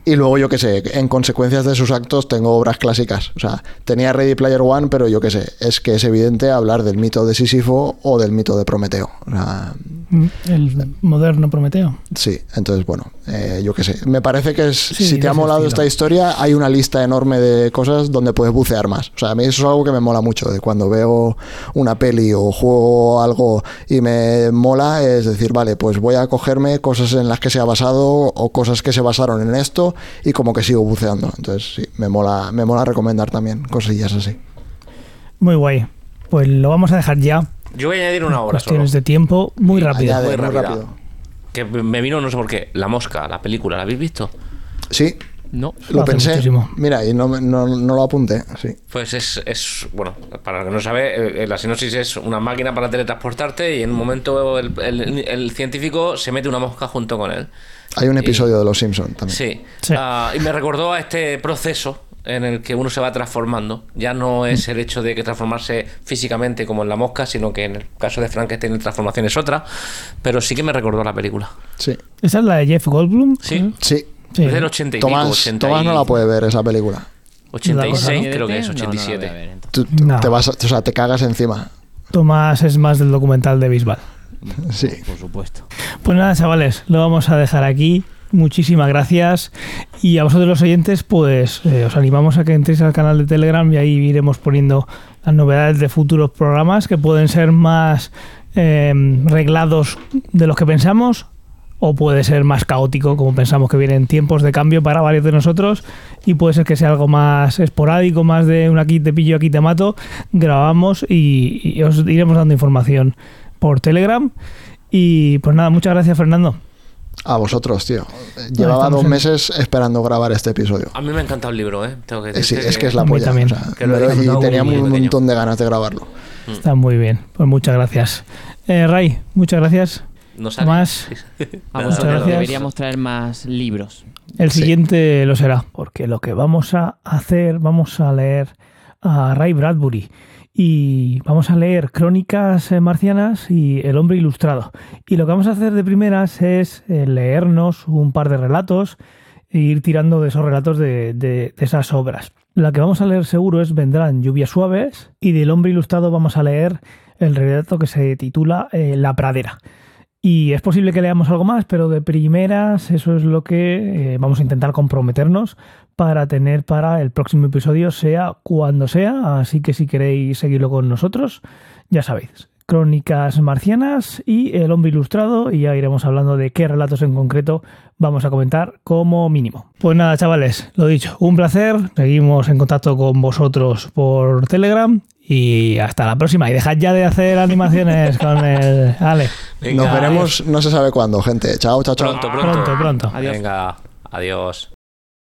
Y luego, yo qué sé, en consecuencias de sus actos tengo obras clásicas. O sea, tenía Ready Player One, pero yo qué sé, es que es evidente hablar del mito de Sísifo o del mito de Prometeo. O sea, Mm, El moderno Prometeo. sí, entonces, bueno, eh, yo qué sé. Me parece que es, Sí, si te ha molado esta historia, hay una lista enorme de cosas donde puedes bucear más. O sea, a mí eso es algo que me mola mucho. De cuando veo una peli o juego algo y me mola, es decir, vale, pues voy a cogerme cosas en las que se ha basado o cosas que se basaron en esto y como que sigo buceando. Entonces, sí, me mola, me mola recomendar también cosillas así. Muy guay. Pues lo vamos a dejar ya. Yo voy a añadir una solo. Cuestiones de tiempo muy rápido. Añade, muy rápido. Que me vino, no sé por qué, La Mosca, la película, ¿la habéis visto? Sí, No. lo pensé. muchísimo. Mira, y no, me- no, no lo apunté. Sí. Pues es, es, bueno, para el que no sabe, eh, la sinopsis es una máquina para teletransportarte y en un momento el, el- el científico se mete una mosca junto con él. Hay un Y- episodio de Los Simpsons también. Sí. Sí. Ah, y me recordó a este proceso en el que uno se va transformando. Ya no es el hecho de que transformarse físicamente como en la mosca, sino que en el caso de Frankenstein la transformación es otra. Pero sí que me recordó a la película. Sí. Esa es la de Jeff Goldblum. Sí. Sí. Sí. Es del 80 y pico, Tomás, 80 Tomás no la puede ver esa película. 86 ¿No? creo que es, No, no la voy a 87. ver, entonces. Tú- No. te vas, a- o sea, te cagas encima. Tomás es más del documental de Bisbal. Sí. Por supuesto. Pues nada, chavales, lo vamos a dejar aquí. Muchísimas gracias. Y a vosotros los oyentes, pues eh, os animamos a que entréis al canal de Telegram y ahí iremos poniendo las novedades de futuros programas que pueden ser más eh, reglados de los que pensamos o puede ser más caótico, como pensamos que vienen tiempos de cambio para varios de nosotros y puede ser que sea algo más esporádico, más de un aquí te pillo, aquí te mato. Grabamos y, y os iremos dando información por Telegram. Y pues nada, muchas gracias Fernando. A vosotros, tío. Llevaba dos en- meses esperando grabar este episodio. A mí me ha encantado el libro, ¿eh? Tengo que Eh, sí, decirte es que es la a mí polla. también. o sea, Que lo he pero- y teníamos un pequeño. montón de ganas de grabarlo. Está muy bien, pues muchas gracias. Eh, Ray, muchas gracias. No. Tomás, A Nada, vosotros gracias. deberíamos traer más libros. el Sí. siguiente lo será, porque lo que vamos a hacer, vamos a leer a Ray Bradbury y vamos a leer Crónicas eh, Marcianas y El Hombre Ilustrado. Y lo que vamos a hacer de primeras es eh, leernos un par de relatos e ir tirando de esos relatos de, de- de esas obras. La que vamos a leer seguro es Vendrán lluvias suaves y del Hombre Ilustrado vamos a leer el relato que se titula eh, La pradera. Y es posible que leamos algo más, pero de primeras eso es lo que eh, vamos a intentar comprometernos para tener para el próximo episodio, sea cuando sea. Así que si queréis seguirlo con nosotros, ya sabéis. Crónicas marcianas y El hombre ilustrado y ya iremos hablando de qué relatos en concreto vamos a comentar como mínimo. Pues nada, chavales, lo dicho, un placer. Seguimos en contacto con vosotros por Telegram y hasta la próxima. Y dejad ya de hacer animaciones con el... Ale, Venga, Nos veremos, no se sabe cuándo, gente. Chao, chao, chao. Pronto, pronto. pronto, pronto. Adiós. Venga, adiós.